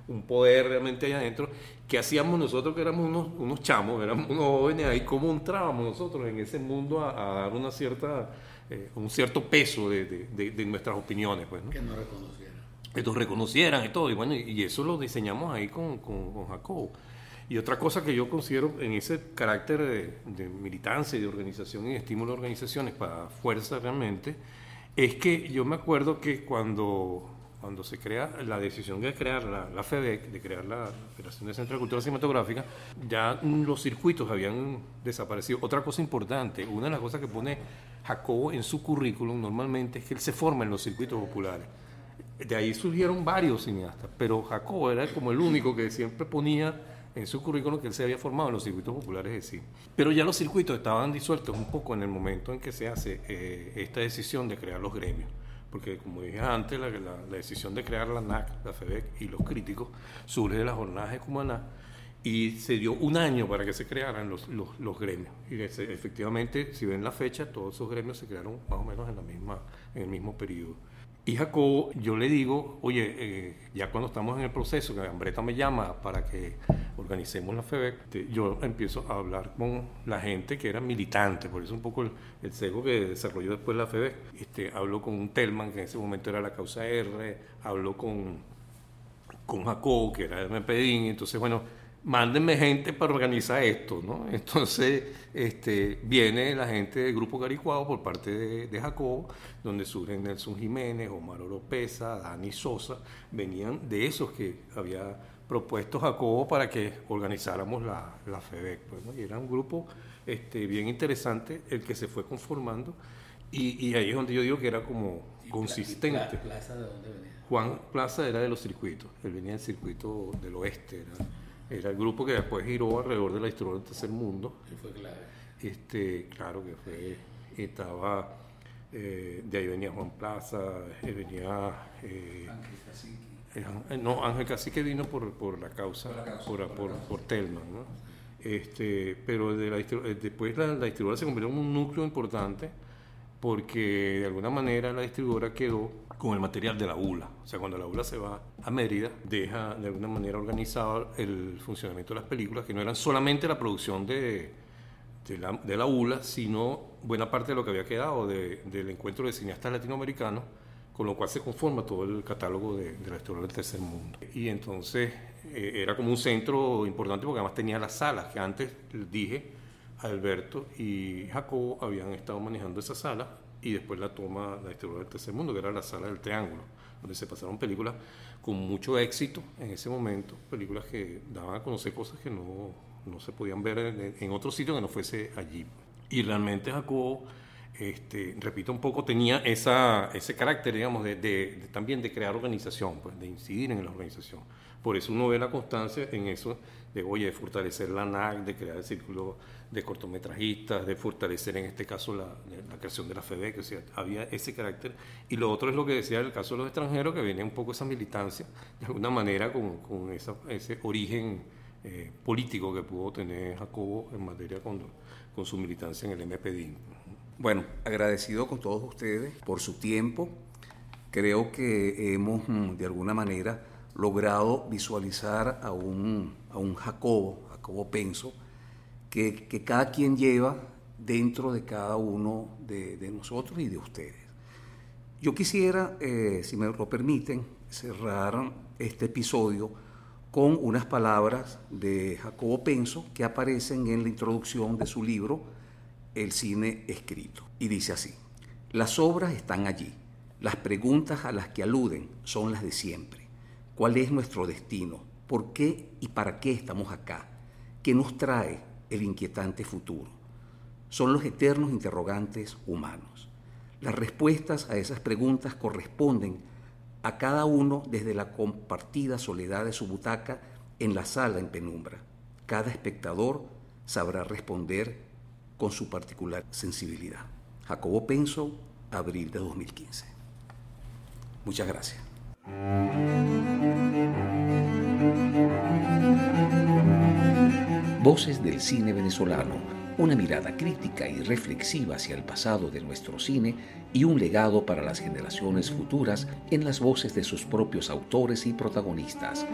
un poder realmente allá adentro, que hacíamos nosotros que éramos unos, unos chamos, éramos unos jóvenes ahí, cómo entrábamos nosotros en ese mundo a, dar una cierta, eh, un cierto peso de, de, nuestras opiniones. Pues, Que nos reconocieran. Que nos reconocieran y todo, y bueno, y eso lo diseñamos ahí con, con, con Jacobo. Y otra cosa que yo considero en ese carácter de, militancia y de organización y estímulo de organizaciones para fuerza realmente, es que yo me acuerdo que cuando, cuando se crea la decisión de crear la, la FEDEC, de crear la Federación de Centro de Cultura Cinematográfica, ya los circuitos habían desaparecido. Otra cosa importante, una de las cosas que pone Jacobo en su currículum normalmente es que él se forma en los circuitos populares. De ahí surgieron varios cineastas, pero Jacobo era como el único que siempre ponía en su currículum que él se había formado en los circuitos populares de cine. Pero ya los circuitos estaban disueltos un poco en el momento en que se hace eh, esta decisión de crear los gremios. Porque como dije antes, la, decisión de crear la NAC, la FEDEC y los críticos surge de las jornadas de Cumaná y se dio un año para que se crearan los, los, gremios. Y efectivamente, si ven la fecha, todos esos gremios se crearon más o menos en, la misma, en el mismo periodo. Y Jacobo, yo le digo, oye, eh, ya cuando estamos en el proceso, que Ambreta me llama para que organicemos la FEBEC, yo empiezo a hablar con la gente que era militante, por eso un poco el, el cego que desarrolló después la FEBEC. Este, hablo con Telman, que en ese momento era la causa R, hablo con, con Jacobo, que era el MPDIN, entonces, bueno, mándenme gente para organizar esto, ¿no? Entonces, este, viene la gente del Grupo Caricuado por parte de, de Jacobo, donde surgen Nelson Jiménez, Omar Oropesa, Dani Sosa, venían de esos que había propuesto Jacobo para que organizáramos la, la FEBEC, pues, y era un grupo este, bien interesante el que se fue conformando, y, y ahí es donde yo digo que era como consistente. ¿Plaza de dónde venía? Juan Plaza era de los circuitos, él venía del circuito del oeste, era era el grupo que después giró alrededor de la historia del tercer mundo. Y fue clave. Este, claro que fue, estaba, eh, de ahí venía Juan Plaza, eh, venía... Eh, Ángel Cacique. no, Ángel Cacique vino por, por la causa, por, por, por, Telman, ¿no? Este, pero de la, después la, la se convirtió en un núcleo importante porque de alguna manera la distribuidora quedó con el material de la ULA. O sea, cuando la ULA se va a Mérida, deja de alguna manera organizado el funcionamiento de las películas, que no eran solamente la producción de, de, la, de la, ULA, sino buena parte de lo que había quedado del encuentro de cineastas latinoamericanos, con lo cual se conforma todo el catálogo de, la historia del tercer mundo. Y entonces eh, era como un centro importante porque además tenía las salas, que antes dije, Alberto y Jacobo habían estado manejando esas salas y después la toma la historia del tercer mundo, que era la sala del triángulo, donde se pasaron películas con mucho éxito en ese momento, películas que daban a conocer cosas que no, no se podían ver en, otro sitio que no fuese allí. Y realmente Jacobo, este, repito un poco, tenía esa, ese carácter, digamos, de, de, también de crear organización, pues, de incidir en la organización. Por eso uno ve la constancia en eso de, oye, de fortalecer la NAC, de crear el círculo de cortometrajistas, de fortalecer en este caso la, la creación de la FEDEC, o sea, había ese carácter. Y lo otro es lo que decía el caso de los extranjeros, que viene un poco esa militancia, de alguna manera con, con esa, ese origen eh, político que pudo tener Jacobo en materia con, con su militancia en el MPD. Bueno, agradecido con todos ustedes por su tiempo. Creo que hemos, mm, de alguna manera, logrado visualizar a un, a un Jacobo, Jacobo Penso, que, cada quien lleva dentro de cada uno de, nosotros y de ustedes. Yo quisiera, eh, si me lo permiten, cerrar este episodio con unas palabras de Jacobo Penso que aparecen en la introducción de su libro El cine escrito. Y dice así, las obras están allí, las preguntas a las que aluden son las de siempre. ¿Cuál es nuestro destino? ¿Por qué y para qué estamos acá? ¿Qué nos trae el inquietante futuro. Son los eternos interrogantes humanos. Las respuestas a esas preguntas corresponden a cada uno desde la compartida soledad de su butaca en la sala en penumbra. Cada espectador sabrá responder con su particular sensibilidad. Jacobo Penso, abril de 2015. Muchas gracias. Voces del cine venezolano, una mirada crítica y reflexiva hacia el pasado de nuestro cine y un legado para las generaciones futuras en las voces de sus propios autores y protagonistas.